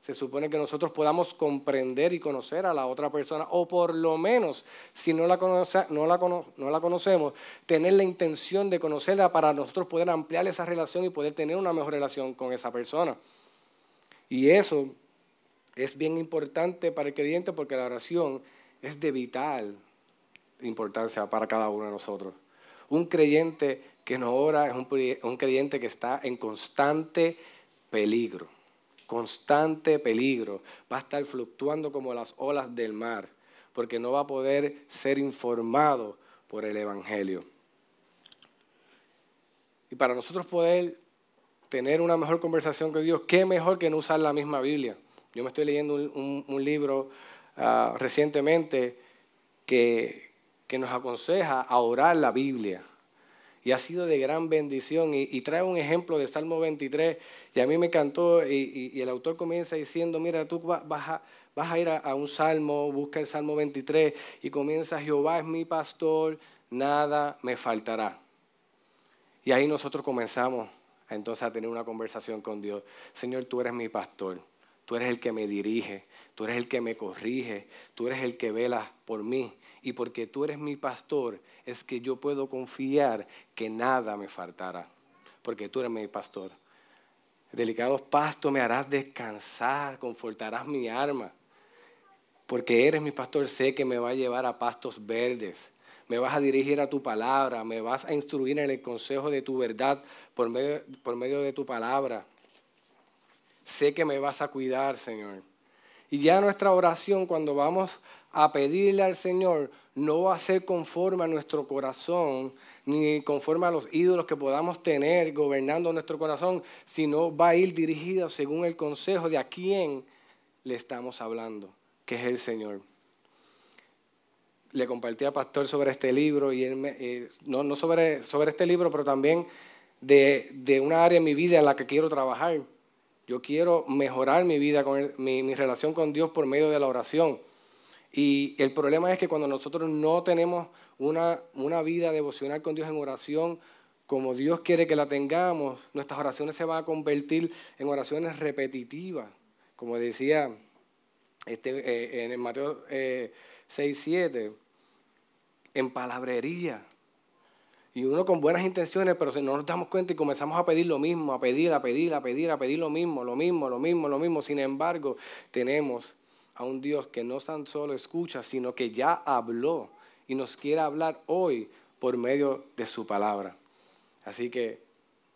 se supone que nosotros podamos comprender y conocer a la otra persona, o por lo menos, si no la, no la, no la conocemos, tener la intención de conocerla para nosotros poder ampliar esa relación y poder tener una mejor relación con esa persona. Y eso es bien importante para el creyente porque la oración es de vital importancia para cada uno de nosotros. Un creyente que no ora es un, creyente que está en constante peligro, constante peligro. Va a estar fluctuando como las olas del mar, porque no va a poder ser informado por el Evangelio. Y para nosotros poder tener una mejor conversación con Dios, ¿qué mejor que no usar la misma Biblia? Yo me estoy leyendo un, libro ah, recientemente que, que nos aconseja a orar la Biblia y ha sido de gran bendición. Y, trae un ejemplo de Salmo 23 y a mí me encantó y, el autor comienza diciendo, mira, tú vas a, vas a ir a, un salmo, busca el Salmo 23 y comienza, Jehová es mi pastor, nada me faltará. Y ahí nosotros comenzamos entonces a tener una conversación con Dios. Señor, tú eres mi pastor, tú eres el que me dirige, tú eres el que me corrige, tú eres el que vela por mí y porque tú eres mi pastor, es que yo puedo confiar que nada me faltará, porque tú eres mi pastor. Delicados pastos me harás descansar, confortarás mi alma, porque eres mi pastor, sé que me va a llevar a pastos verdes. Me vas a dirigir a tu palabra, me vas a instruir en el consejo de tu verdad por medio, por medio de tu palabra. Sé que me vas a cuidar, Señor. Y ya nuestra oración, cuando vamos a pedirle al Señor no va a ser conforme a nuestro corazón, ni conforme a los ídolos que podamos tener gobernando nuestro corazón, sino va a ir dirigida según el consejo de a quién le estamos hablando, que es el Señor. Le compartí a Pastor sobre este libro, y él eh, no, sobre, sobre, este libro, pero también de, de, una área de mi vida en la que quiero trabajar. Yo quiero mejorar mi vida, con mi, mi relación con Dios por medio de la oración. Y el problema es que cuando nosotros no tenemos una, vida devocional con Dios en oración, como Dios quiere que la tengamos, nuestras oraciones se van a convertir en oraciones repetitivas. Como decía este, eh, en el Mateo eh, 6, 7, en palabrería. Y uno con buenas intenciones, pero si no nos damos cuenta y comenzamos a pedir lo mismo, a pedir, a pedir, a pedir, a pedir lo mismo, lo mismo, lo mismo, lo mismo. Sin embargo, tenemos a un Dios que no tan solo escucha, sino que ya habló y nos quiere hablar hoy por medio de su palabra. Así que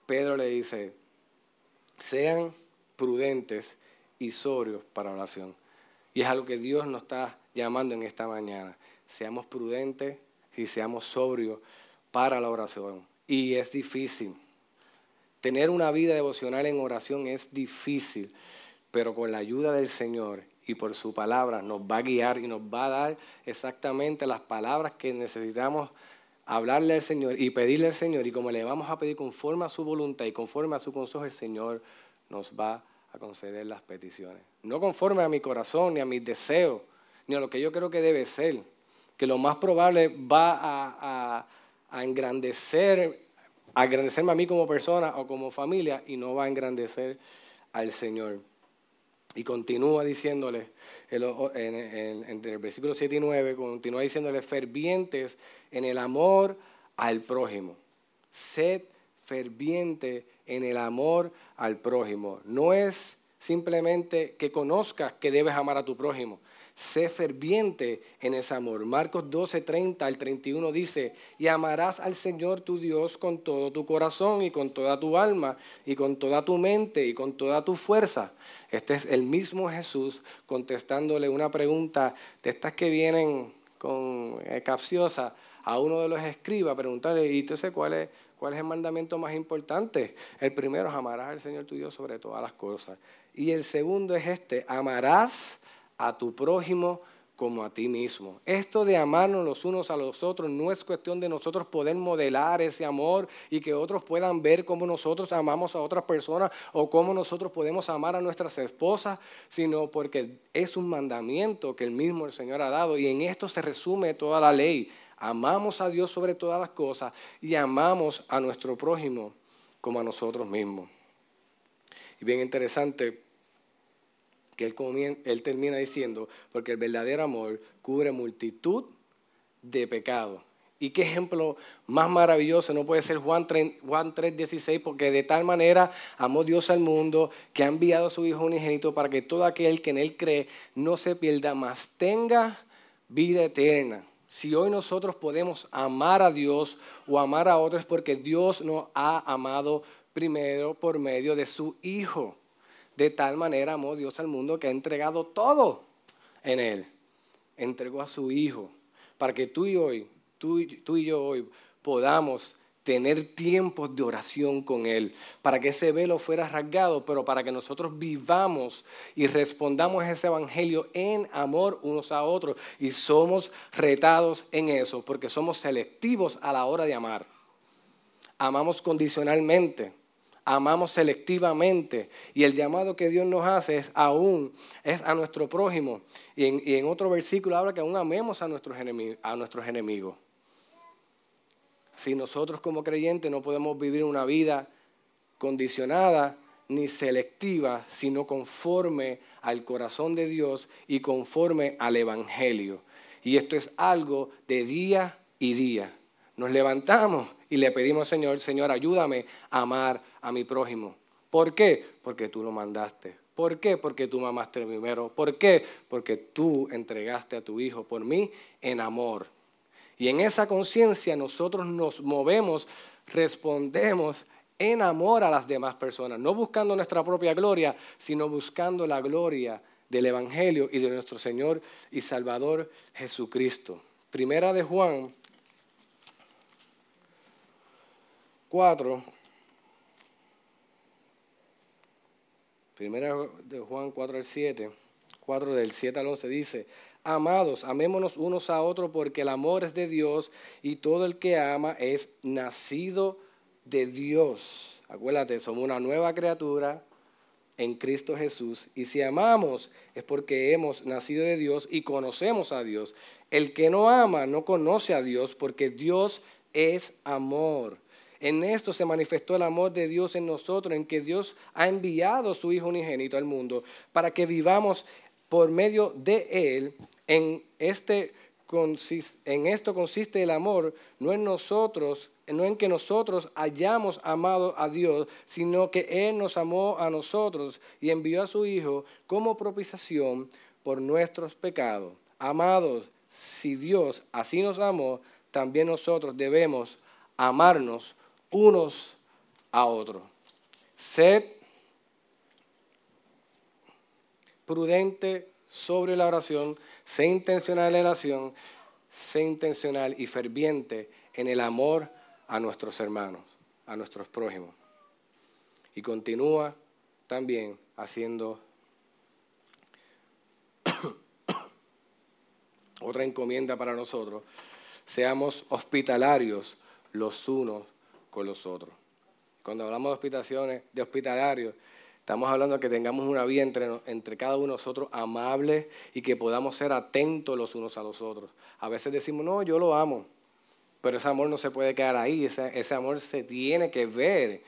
Pedro le dice, sean prudentes y sobrios para oración. Y es algo que Dios nos está llamando en esta mañana. Seamos prudentes y seamos sobrios para la oración. Y es difícil. Tener una vida devocional en oración es difícil, pero con la ayuda del Señor y por su palabra nos va a guiar y nos va a dar exactamente las palabras que necesitamos hablarle al Señor y pedirle al Señor. Y como le vamos a pedir conforme a su voluntad y conforme a su consejo, el Señor nos va a conceder las peticiones. No conforme a mi corazón, ni a mis deseos, ni a lo que yo creo que debe ser. Que lo más probable va a, engrandecer, a engrandecerme a mí como persona o como familia y no va a engrandecer al Señor. Y continúa diciéndole, en, el versículo 7 y 9, continúa diciéndole, fervientes en el amor al prójimo. Sed ferviente en el amor al prójimo. No es simplemente que conozcas que debes amar a tu prójimo, sé ferviente en ese amor. Marcos 12, 30 al 31 dice, y amarás al Señor tu Dios con todo tu corazón y con toda tu alma y con toda tu mente y con toda tu fuerza. Este es el mismo Jesús contestándole una pregunta de estas que vienen con eh, capciosa a uno de los escribas, preguntarle, ¿y entonces cuál es, cuál es el mandamiento más importante? El primero es amarás al Señor tu Dios sobre todas las cosas. Y el segundo es este, amarás a tu prójimo como a ti mismo. Esto de amarnos los unos a los otros no es cuestión de nosotros poder modelar ese amor y que otros puedan ver cómo nosotros amamos a otras personas o cómo nosotros podemos amar a nuestras esposas, sino porque es un mandamiento que el mismo el Señor ha dado y en esto se resume toda la ley. Amamos a Dios sobre todas las cosas y amamos a nuestro prójimo como a nosotros mismos. Y bien interesante, que él, termina diciendo, porque el verdadero amor cubre multitud de pecados. Y qué ejemplo más maravilloso no puede ser Juan 3, Juan 3:16, porque de tal manera amó Dios al mundo que ha enviado a su Hijo unigénito para que todo aquel que en él cree no se pierda, mas tenga vida eterna. Si hoy nosotros podemos amar a Dios o amar a otros porque Dios nos ha amado primero por medio de su Hijo. De tal manera amó Dios al mundo que ha entregado todo en Él. Entregó a su Hijo para que tú y, hoy, tú, tú y yo hoy podamos tener tiempos de oración con Él, para que ese velo fuera rasgado, pero para que nosotros vivamos y respondamos a ese Evangelio en amor unos a otros. Y somos retados en eso, porque somos selectivos a la hora de amar. Amamos condicionalmente, amamos selectivamente, y el llamado que Dios nos hace es aún, es a nuestro prójimo. Y en, otro versículo habla que aún amemos a nuestros A nuestros enemigos si nosotros como creyentes no podemos vivir una vida condicionada ni selectiva, sino conforme al corazón de Dios y conforme al Evangelio. Y esto es algo de día y día. Nos levantamos y le pedimos Señor, Señor, ayúdame a amar a mi prójimo. ¿Por qué? Porque tú lo mandaste. ¿Por qué? Porque tú mamaste primero. ¿Por qué? Porque tú entregaste a tu Hijo por mí en amor. Y en esa conciencia nosotros nos movemos, respondemos en amor a las demás personas, no buscando nuestra propia gloria, sino buscando la gloria del Evangelio y de nuestro Señor y Salvador Jesucristo. Primera de Juan 4. Primera de Juan 4 al 7, 4 del 7 al 11 dice, Amados, amémonos unos a otros porque el amor es de Dios y todo el que ama es nacido de Dios. Acuérdate, somos una nueva criatura en Cristo Jesús y si amamos es porque hemos nacido de Dios y conocemos a Dios. El que no ama no conoce a Dios porque Dios es amor. En esto se manifestó el amor de Dios en nosotros, en que Dios ha enviado su Hijo unigénito al mundo para que vivamos por medio de Él en, este, en esto consiste el amor, no en nosotros, no en que nosotros hayamos amado a Dios, sino que Él nos amó a nosotros y envió a su Hijo como propiciación por nuestros pecados. Amados, si Dios así nos amó, también nosotros debemos amarnos unos a otros. Sed prudente sobre la oración, sé intencional en la oración, sé intencional y ferviente en el amor a nuestros hermanos, a nuestros prójimos. Y continúa también haciendo otra encomienda para nosotros, seamos hospitalarios los unos con los otros. Cuando hablamos de hospitaciones, de hospitalarios, Estamos hablando de que tengamos una vida entre, entre cada uno de nosotros amable y que podamos ser atentos los unos a los otros. A veces decimos, no, yo lo amo, pero ese amor no se puede quedar ahí, ese, ese amor se tiene que ver,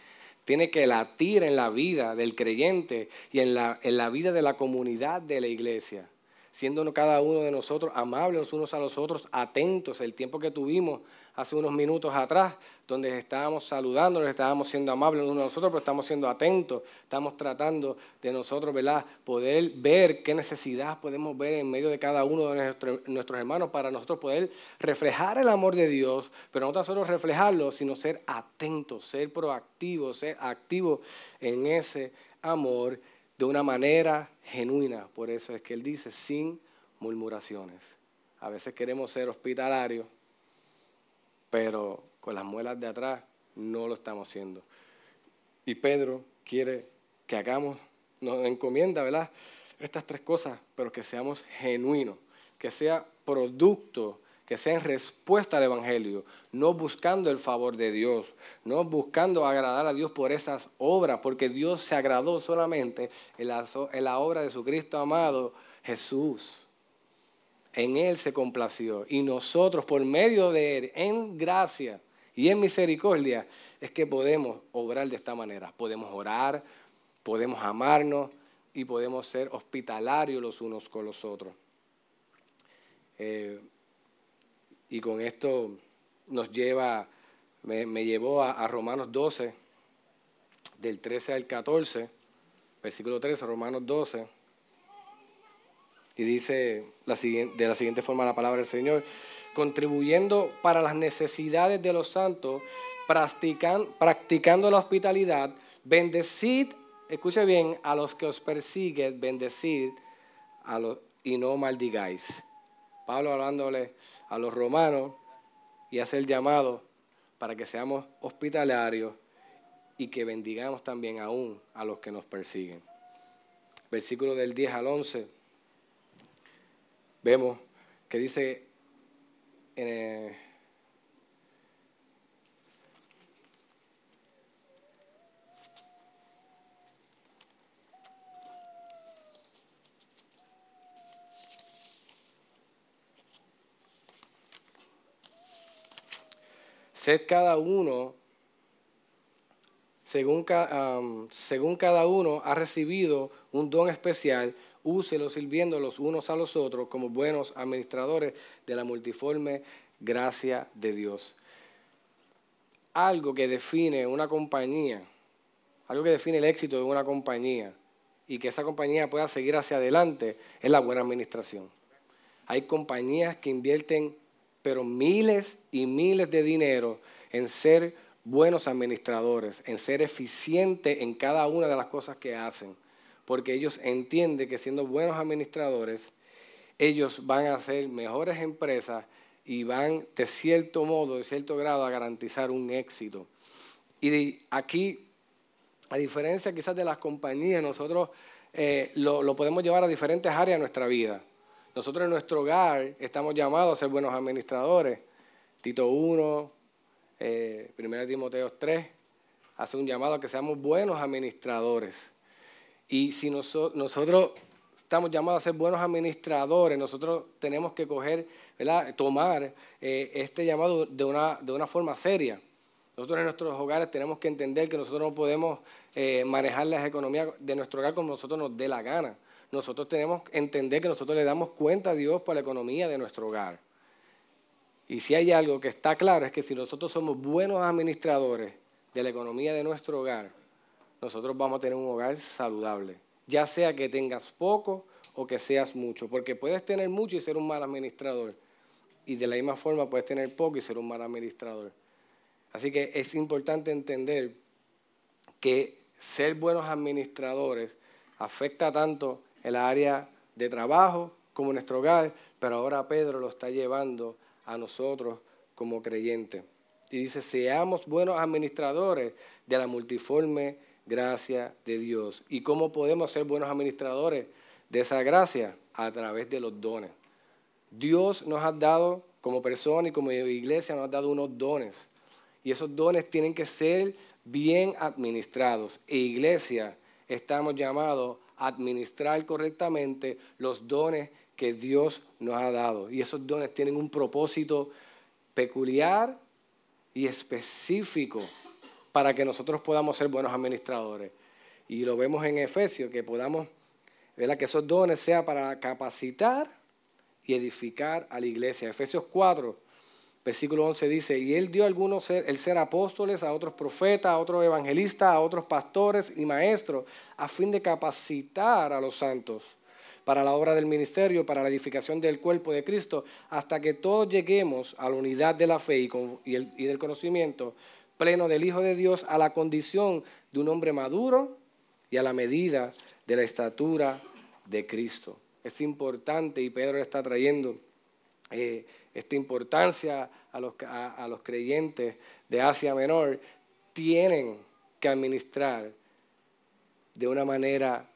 tiene que latir en la vida del creyente y en la, en la vida de la comunidad de la iglesia siendo cada uno de nosotros amables los unos a los otros, atentos. El tiempo que tuvimos hace unos minutos atrás, donde estábamos saludando, estábamos siendo amables unos a los otros, pero estamos siendo atentos, estamos tratando de nosotros, ¿verdad? Poder ver qué necesidad podemos ver en medio de cada uno de nuestros hermanos para nosotros poder reflejar el amor de Dios, pero no tan solo reflejarlo, sino ser atentos, ser proactivos, ser activos en ese amor de una manera genuina. Por eso es que Él dice, sin murmuraciones. A veces queremos ser hospitalarios, pero con las muelas de atrás no lo estamos haciendo. Y Pedro quiere que hagamos, nos encomienda, ¿verdad? Estas tres cosas, pero que seamos genuinos, que sea producto que sea en respuesta al Evangelio, no buscando el favor de Dios, no buscando agradar a Dios por esas obras, porque Dios se agradó solamente en la, en la obra de su Cristo amado Jesús. En Él se complació y nosotros por medio de Él, en gracia y en misericordia, es que podemos obrar de esta manera. Podemos orar, podemos amarnos y podemos ser hospitalarios los unos con los otros. Eh, y con esto nos lleva, me, llevó a, Romanos 12, del 13 al 14, versículo 13, Romanos 12. Y dice de la siguiente forma la palabra del Señor, contribuyendo para las necesidades de los santos, practicando la hospitalidad, bendecid, escuche bien, a los que os persiguen, bendecid a los, y no maldigáis. Pablo hablándole a los romanos y hace el llamado para que seamos hospitalarios y que bendigamos también aún a los que nos persiguen. Versículo del 10 al 11, vemos que dice en Sed cada uno, según, según, cada uno ha recibido un don especial, úselo sirviendo los unos a los otros como buenos administradores de la multiforme gracia de Dios. Algo que define una compañía, algo que define el éxito de una compañía y que esa compañía pueda seguir hacia adelante es la buena administración. Hay compañías que invierten pero miles y miles de dinero en ser buenos administradores, en ser eficientes en cada una de las cosas que hacen, porque ellos entienden que siendo buenos administradores, ellos van a ser mejores empresas y van de cierto modo, de cierto grado, a garantizar un éxito. Y aquí, a diferencia quizás de las compañías, nosotros eh, lo, lo podemos llevar a diferentes áreas de nuestra vida. Nosotros en nuestro hogar estamos llamados a ser buenos administradores. Tito 1, eh, 1 Timoteo 3, hace un llamado a que seamos buenos administradores. Y si nosotros estamos llamados a ser buenos administradores, nosotros tenemos que coger, tomar eh, este llamado de una, de una forma seria. Nosotros en nuestros hogares tenemos que entender que nosotros no podemos eh, manejar las economías de nuestro hogar como nosotros nos dé la gana nosotros tenemos que entender que nosotros le damos cuenta a Dios por la economía de nuestro hogar. Y si hay algo que está claro es que si nosotros somos buenos administradores de la economía de nuestro hogar, nosotros vamos a tener un hogar saludable. Ya sea que tengas poco o que seas mucho, porque puedes tener mucho y ser un mal administrador. Y de la misma forma puedes tener poco y ser un mal administrador. Así que es importante entender que ser buenos administradores afecta tanto el área de trabajo como nuestro hogar, pero ahora Pedro lo está llevando a nosotros como creyentes. Y dice, seamos buenos administradores de la multiforme gracia de Dios. ¿Y cómo podemos ser buenos administradores de esa gracia? A través de los dones. Dios nos ha dado, como persona y como iglesia, nos ha dado unos dones. Y esos dones tienen que ser bien administrados. E iglesia, estamos llamados administrar correctamente los dones que Dios nos ha dado. Y esos dones tienen un propósito peculiar y específico para que nosotros podamos ser buenos administradores. Y lo vemos en Efesios, que podamos, ¿verdad? que esos dones sean para capacitar y edificar a la iglesia. Efesios 4, Versículo 11 dice, y él dio a algunos el ser apóstoles, a otros profetas, a otros evangelistas, a otros pastores y maestros, a fin de capacitar a los santos para la obra del ministerio, para la edificación del cuerpo de Cristo, hasta que todos lleguemos a la unidad de la fe y, y del conocimiento pleno del Hijo de Dios, a la condición de un hombre maduro y a la medida de la estatura de Cristo. Es importante y Pedro está trayendo eh, esta importancia a los, a, los creyentes de Asia Menor, tienen que administrar de una manera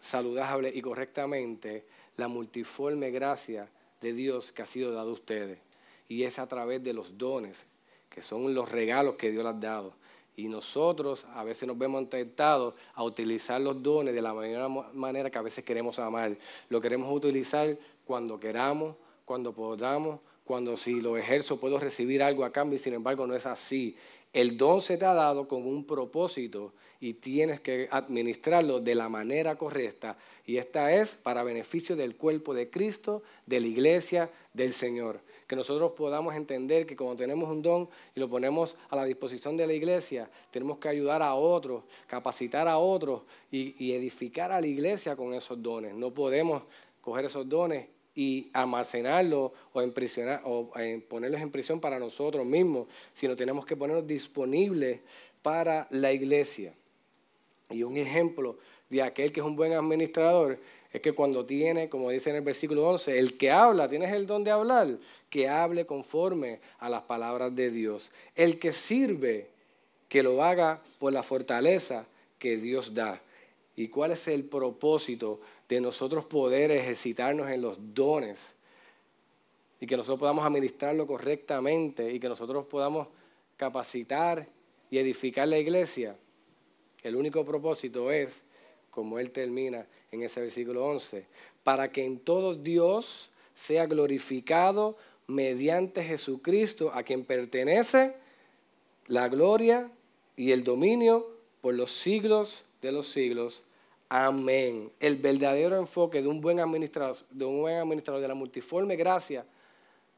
saludable y correctamente la multiforme gracia de Dios que ha sido dado a ustedes. Y es a través de los dones, que son los regalos que Dios les ha dado. Y nosotros a veces nos vemos tentados a utilizar los dones de la manera que a veces queremos amar. Lo queremos utilizar cuando queramos, cuando podamos, cuando si lo ejerzo puedo recibir algo a cambio y sin embargo no es así. El don se te ha dado con un propósito y tienes que administrarlo de la manera correcta. Y esta es para beneficio del cuerpo de Cristo, de la iglesia, del Señor. Que nosotros podamos entender que como tenemos un don y lo ponemos a la disposición de la iglesia, tenemos que ayudar a otros, capacitar a otros y, edificar a la iglesia con esos dones. No podemos coger esos dones y almacenarlo o, imprisionar, o ponerlos en prisión para nosotros mismos, sino tenemos que ponerlos disponibles para la iglesia. Y un ejemplo de aquel que es un buen administrador es que cuando tiene, como dice en el versículo 11, el que habla, tienes el don de hablar, que hable conforme a las palabras de Dios. El que sirve, que lo haga por la fortaleza que Dios da. ¿Y cuál es el propósito de nosotros poder ejercitarnos en los dones? Y que nosotros podamos administrarlo correctamente y que nosotros podamos capacitar y edificar la iglesia. El único propósito es, como él termina en ese versículo 11, para que en todo Dios sea glorificado mediante Jesucristo, a quien pertenece la gloria y el dominio por los siglos de los siglos. Amén. El verdadero enfoque de un buen administrador, de un buen administrador de la multiforme gracia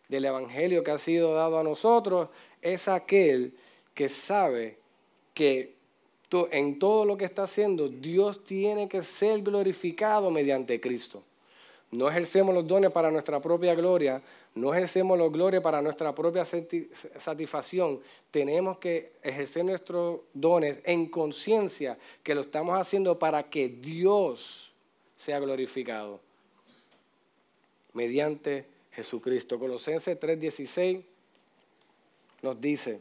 del Evangelio que ha sido dado a nosotros es aquel que sabe que en todo lo que está haciendo Dios tiene que ser glorificado mediante Cristo. No ejercemos los dones para nuestra propia gloria, no ejercemos los gloria para nuestra propia satisfacción. Tenemos que ejercer nuestros dones en conciencia que lo estamos haciendo para que Dios sea glorificado mediante Jesucristo. Colosenses 3:16 nos dice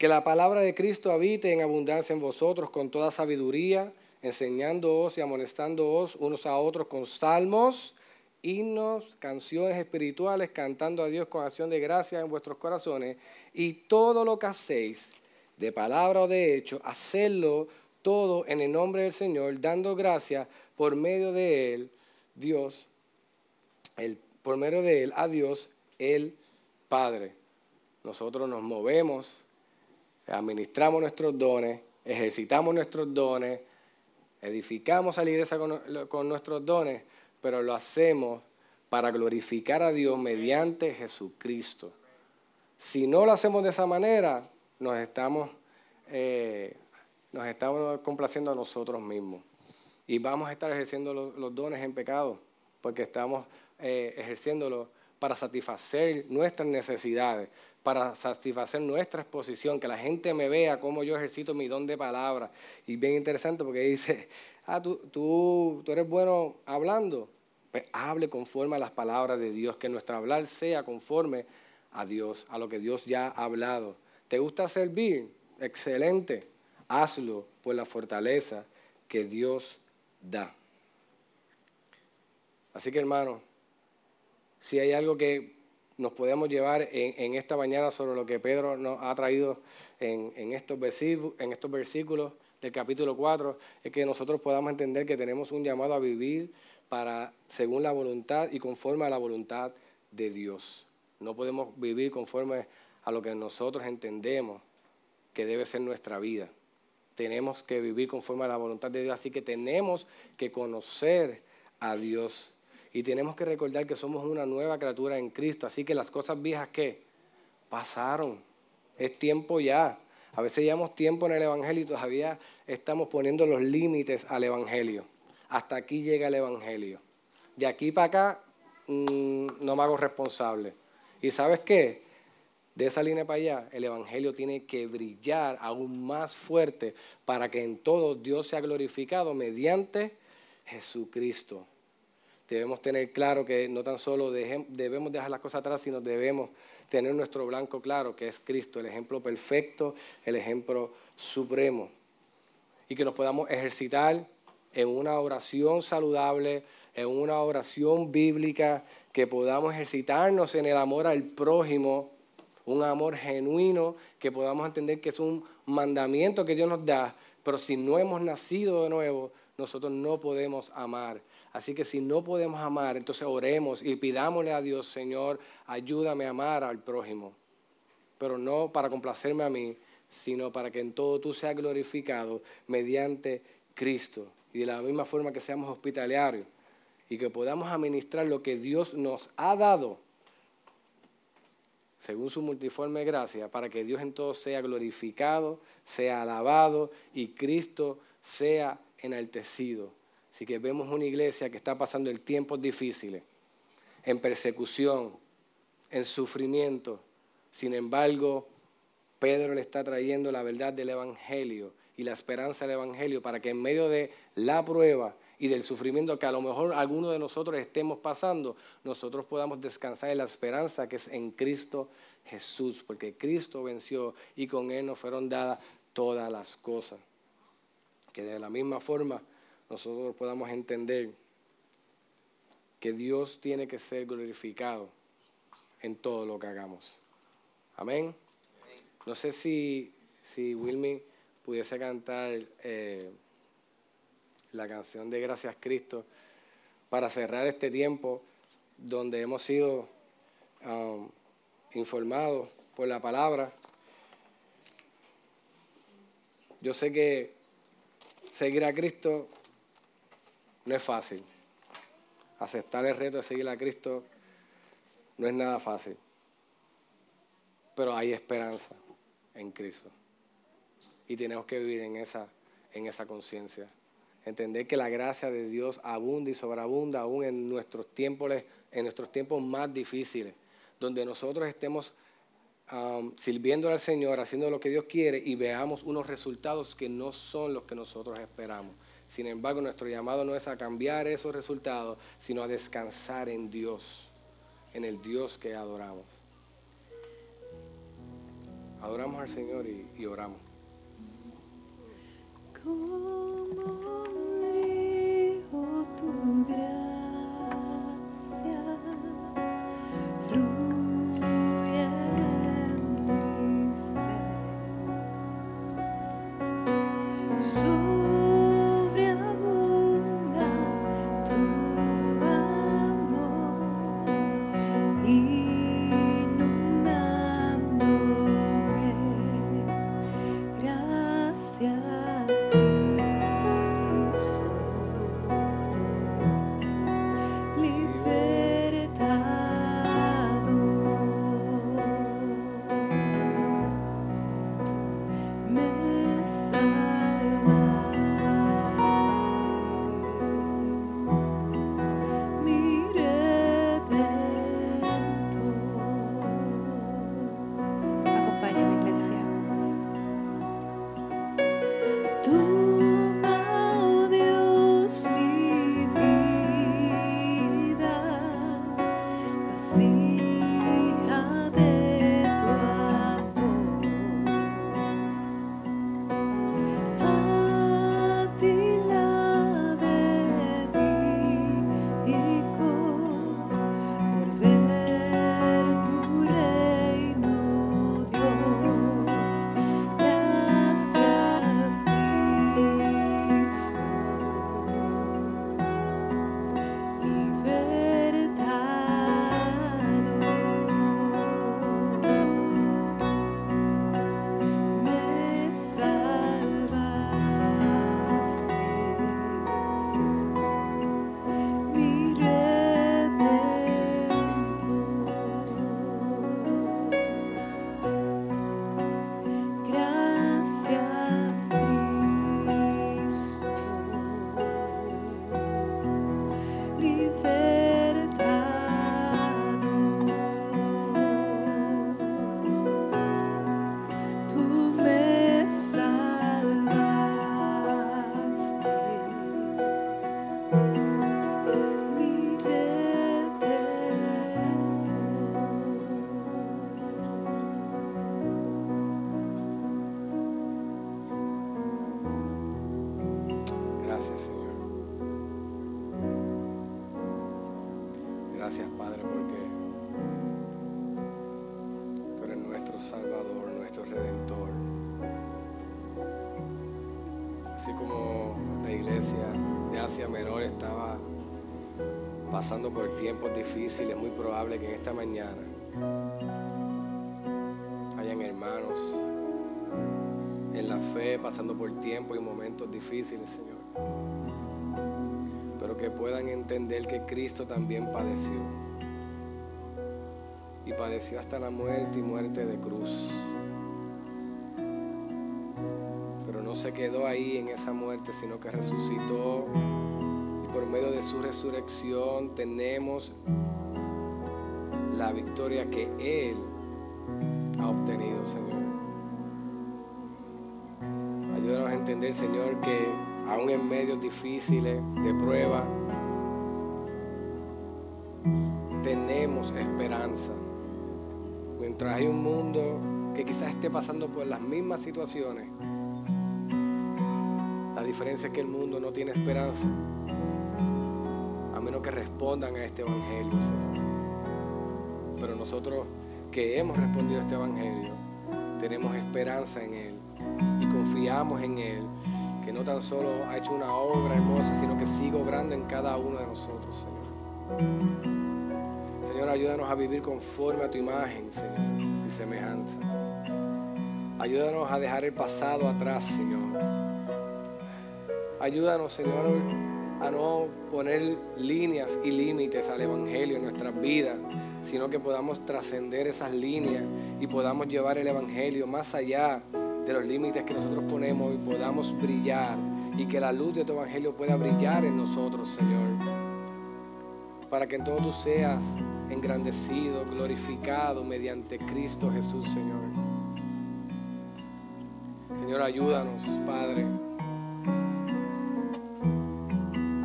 que la palabra de Cristo habite en abundancia en vosotros con toda sabiduría enseñándoos y amonestándoos unos a otros con salmos, himnos, canciones espirituales, cantando a Dios con acción de gracia en vuestros corazones, y todo lo que hacéis, de palabra o de hecho, hacedlo todo en el nombre del Señor, dando gracia por medio de Él, Dios, el, por medio de Él, a Dios, el Padre. Nosotros nos movemos, administramos nuestros dones, ejercitamos nuestros dones, edificamos a la iglesia con, nuestros dones, pero lo hacemos para glorificar a Dios mediante Jesucristo. Si no lo hacemos de esa manera, nos estamos, eh, nos estamos complaciendo a nosotros mismos. Y vamos a estar ejerciendo los, dones en pecado, porque estamos eh, ejerciéndolos para satisfacer nuestras necesidades, para satisfacer nuestra exposición, que la gente me vea cómo yo ejercito mi don de palabra. Y bien interesante porque dice, ah, tú, tú, tú eres bueno hablando. Pues hable conforme a las palabras de Dios, que nuestro hablar sea conforme a Dios, a lo que Dios ya ha hablado. ¿Te gusta servir? Excelente. Hazlo por la fortaleza que Dios da. Así que hermano, si hay algo que nos podemos llevar en, esta mañana sobre lo que Pedro nos ha traído en, estos en estos versículos del capítulo 4, es que nosotros podamos entender que tenemos un llamado a vivir para, según la voluntad y conforme a la voluntad de Dios. No podemos vivir conforme a lo que nosotros entendemos que debe ser nuestra vida. Tenemos que vivir conforme a la voluntad de Dios, así que tenemos que conocer a Dios y tenemos que recordar que somos una nueva criatura en Cristo. Así que las cosas viejas que pasaron. Es tiempo ya. A veces llevamos tiempo en el Evangelio y todavía estamos poniendo los límites al Evangelio. Hasta aquí llega el Evangelio. De aquí para acá mm, no me hago responsable. ¿Y sabes qué? De esa línea para allá, el Evangelio tiene que brillar aún más fuerte para que en todo Dios sea glorificado mediante Jesucristo debemos tener claro que no tan solo debemos dejar las cosas atrás, sino debemos tener nuestro blanco claro, que es Cristo, el ejemplo perfecto, el ejemplo supremo. Y que nos podamos ejercitar en una oración saludable, en una oración bíblica, que podamos ejercitarnos en el amor al prójimo, un amor genuino, que podamos entender que es un mandamiento que Dios nos da, pero si no hemos nacido de nuevo, nosotros no podemos amar Así que si no podemos amar, entonces oremos y pidámosle a Dios, Señor, ayúdame a amar al prójimo. Pero no para complacerme a mí, sino para que en todo tú seas glorificado mediante Cristo. Y de la misma forma que seamos hospitalarios y que podamos administrar lo que Dios nos ha dado según su multiforme gracia, para que Dios en todo sea glorificado, sea alabado y Cristo sea enaltecido. Así que vemos una iglesia que está pasando en tiempos difíciles, en persecución, en sufrimiento. Sin embargo, Pedro le está trayendo la verdad del Evangelio y la esperanza del Evangelio para que en medio de la prueba y del sufrimiento que a lo mejor alguno de nosotros estemos pasando, nosotros podamos descansar en la esperanza que es en Cristo Jesús, porque Cristo venció y con Él nos fueron dadas todas las cosas. Que de la misma forma nosotros podamos entender que Dios tiene que ser glorificado en todo lo que hagamos. Amén. No sé si, si Wilmy pudiese cantar eh, la canción de Gracias Cristo para cerrar este tiempo donde hemos sido um, informados por la palabra. Yo sé que seguir a Cristo no es fácil. Aceptar el reto de seguir a Cristo no es nada fácil. Pero hay esperanza en Cristo. Y tenemos que vivir en esa, en esa conciencia. Entender que la gracia de Dios abunda y sobreabunda aún en nuestros tiempos, en nuestros tiempos más difíciles, donde nosotros estemos um, sirviendo al Señor, haciendo lo que Dios quiere y veamos unos resultados que no son los que nosotros esperamos. Sin embargo, nuestro llamado no es a cambiar esos resultados, sino a descansar en Dios, en el Dios que adoramos. Adoramos al Señor y, oramos. Tiempos difíciles, es muy probable que en esta mañana hayan hermanos en la fe pasando por tiempos y momentos difíciles, Señor. Pero que puedan entender que Cristo también padeció. Y padeció hasta la muerte y muerte de cruz. Pero no se quedó ahí en esa muerte, sino que resucitó por medio de su resurrección tenemos la victoria que Él ha obtenido, Señor. Ayúdanos a entender, Señor, que aún en medios difíciles de prueba, tenemos esperanza. Mientras hay un mundo que quizás esté pasando por las mismas situaciones, la diferencia es que el mundo no tiene esperanza, respondan a este Evangelio, Pero nosotros que hemos respondido a este Evangelio, tenemos esperanza en Él y confiamos en Él, que no tan solo ha hecho una obra hermosa, sino que sigue obrando en cada uno de nosotros, Señor. Señor, ayúdanos a vivir conforme a tu imagen, Señor, y semejanza. Ayúdanos a dejar el pasado atrás, Señor. Ayúdanos, Señor, a no poner líneas y límites al Evangelio en nuestras vidas, sino que podamos trascender esas líneas y podamos llevar el Evangelio más allá de los límites que nosotros ponemos y podamos brillar y que la luz de tu Evangelio pueda brillar en nosotros, Señor para que en todo tú seas engrandecido, glorificado mediante Cristo Jesús, Señor. Señor, ayúdanos, Padre,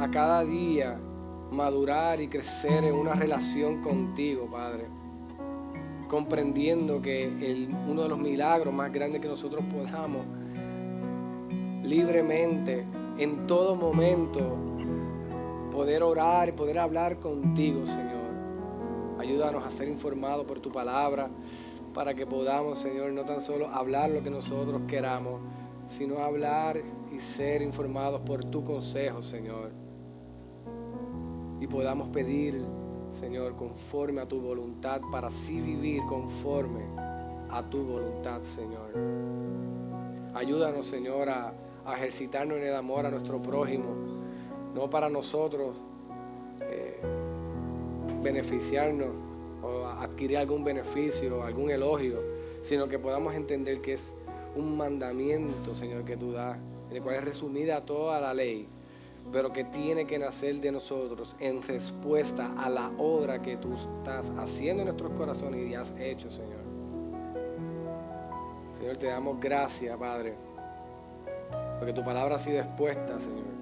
a cada día madurar y crecer en una relación contigo, Padre. Comprendiendo que uno de los milagros más grandes que nosotros podamos libremente, en todo momento, poder orar y poder hablar contigo, Señor. Ayúdanos a ser informados por tu palabra para que podamos, Señor, no tan solo hablar lo que nosotros queramos, sino hablar y ser informados por tu consejo, Señor. Y podamos pedir, Señor, conforme a tu voluntad, para así vivir conforme a tu voluntad, Señor. Ayúdanos, Señor, a, a ejercitarnos en el amor a nuestro prójimo no para nosotros eh, beneficiarnos o adquirir algún beneficio, algún elogio, sino que podamos entender que es un mandamiento, Señor, que tú das, en el cual es resumida toda la ley, pero que tiene que nacer de nosotros en respuesta a la obra que tú estás haciendo en nuestros corazones y has hecho, Señor. Señor, te damos gracias, Padre, porque tu palabra ha sido expuesta, Señor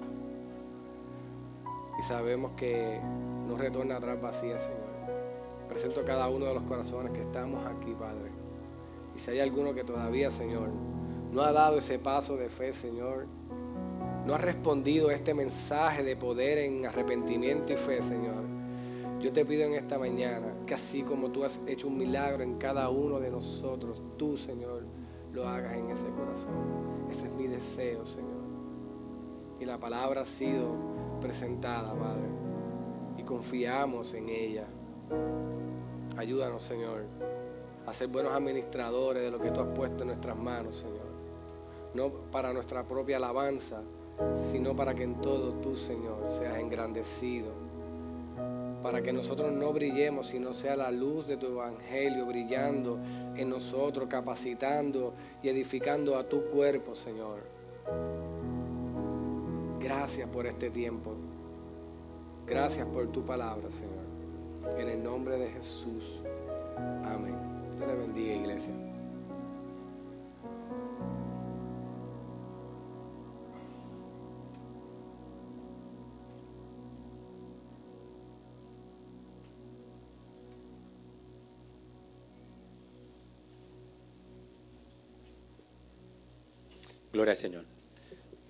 y sabemos que no retorna atrás vacía, Señor. Presento a cada uno de los corazones que estamos aquí, Padre. Y si hay alguno que todavía, Señor, no ha dado ese paso de fe, Señor, no ha respondido a este mensaje de poder en arrepentimiento y fe, Señor, yo te pido en esta mañana que así como tú has hecho un milagro en cada uno de nosotros, tú, Señor, lo hagas en ese corazón. Ese es mi deseo, Señor. Y la palabra ha sido presentada, Padre, y confiamos en ella. Ayúdanos, Señor, a ser buenos administradores de lo que tú has puesto en nuestras manos, Señor. No para nuestra propia alabanza, sino para que en todo tú, Señor, seas engrandecido. Para que nosotros no brillemos, sino sea la luz de tu evangelio brillando en nosotros, capacitando y edificando a tu cuerpo, Señor. Gracias por este tiempo. Gracias por tu palabra, Señor. En el nombre de Jesús. Amén. Dios bendiga, iglesia. Gloria al Señor.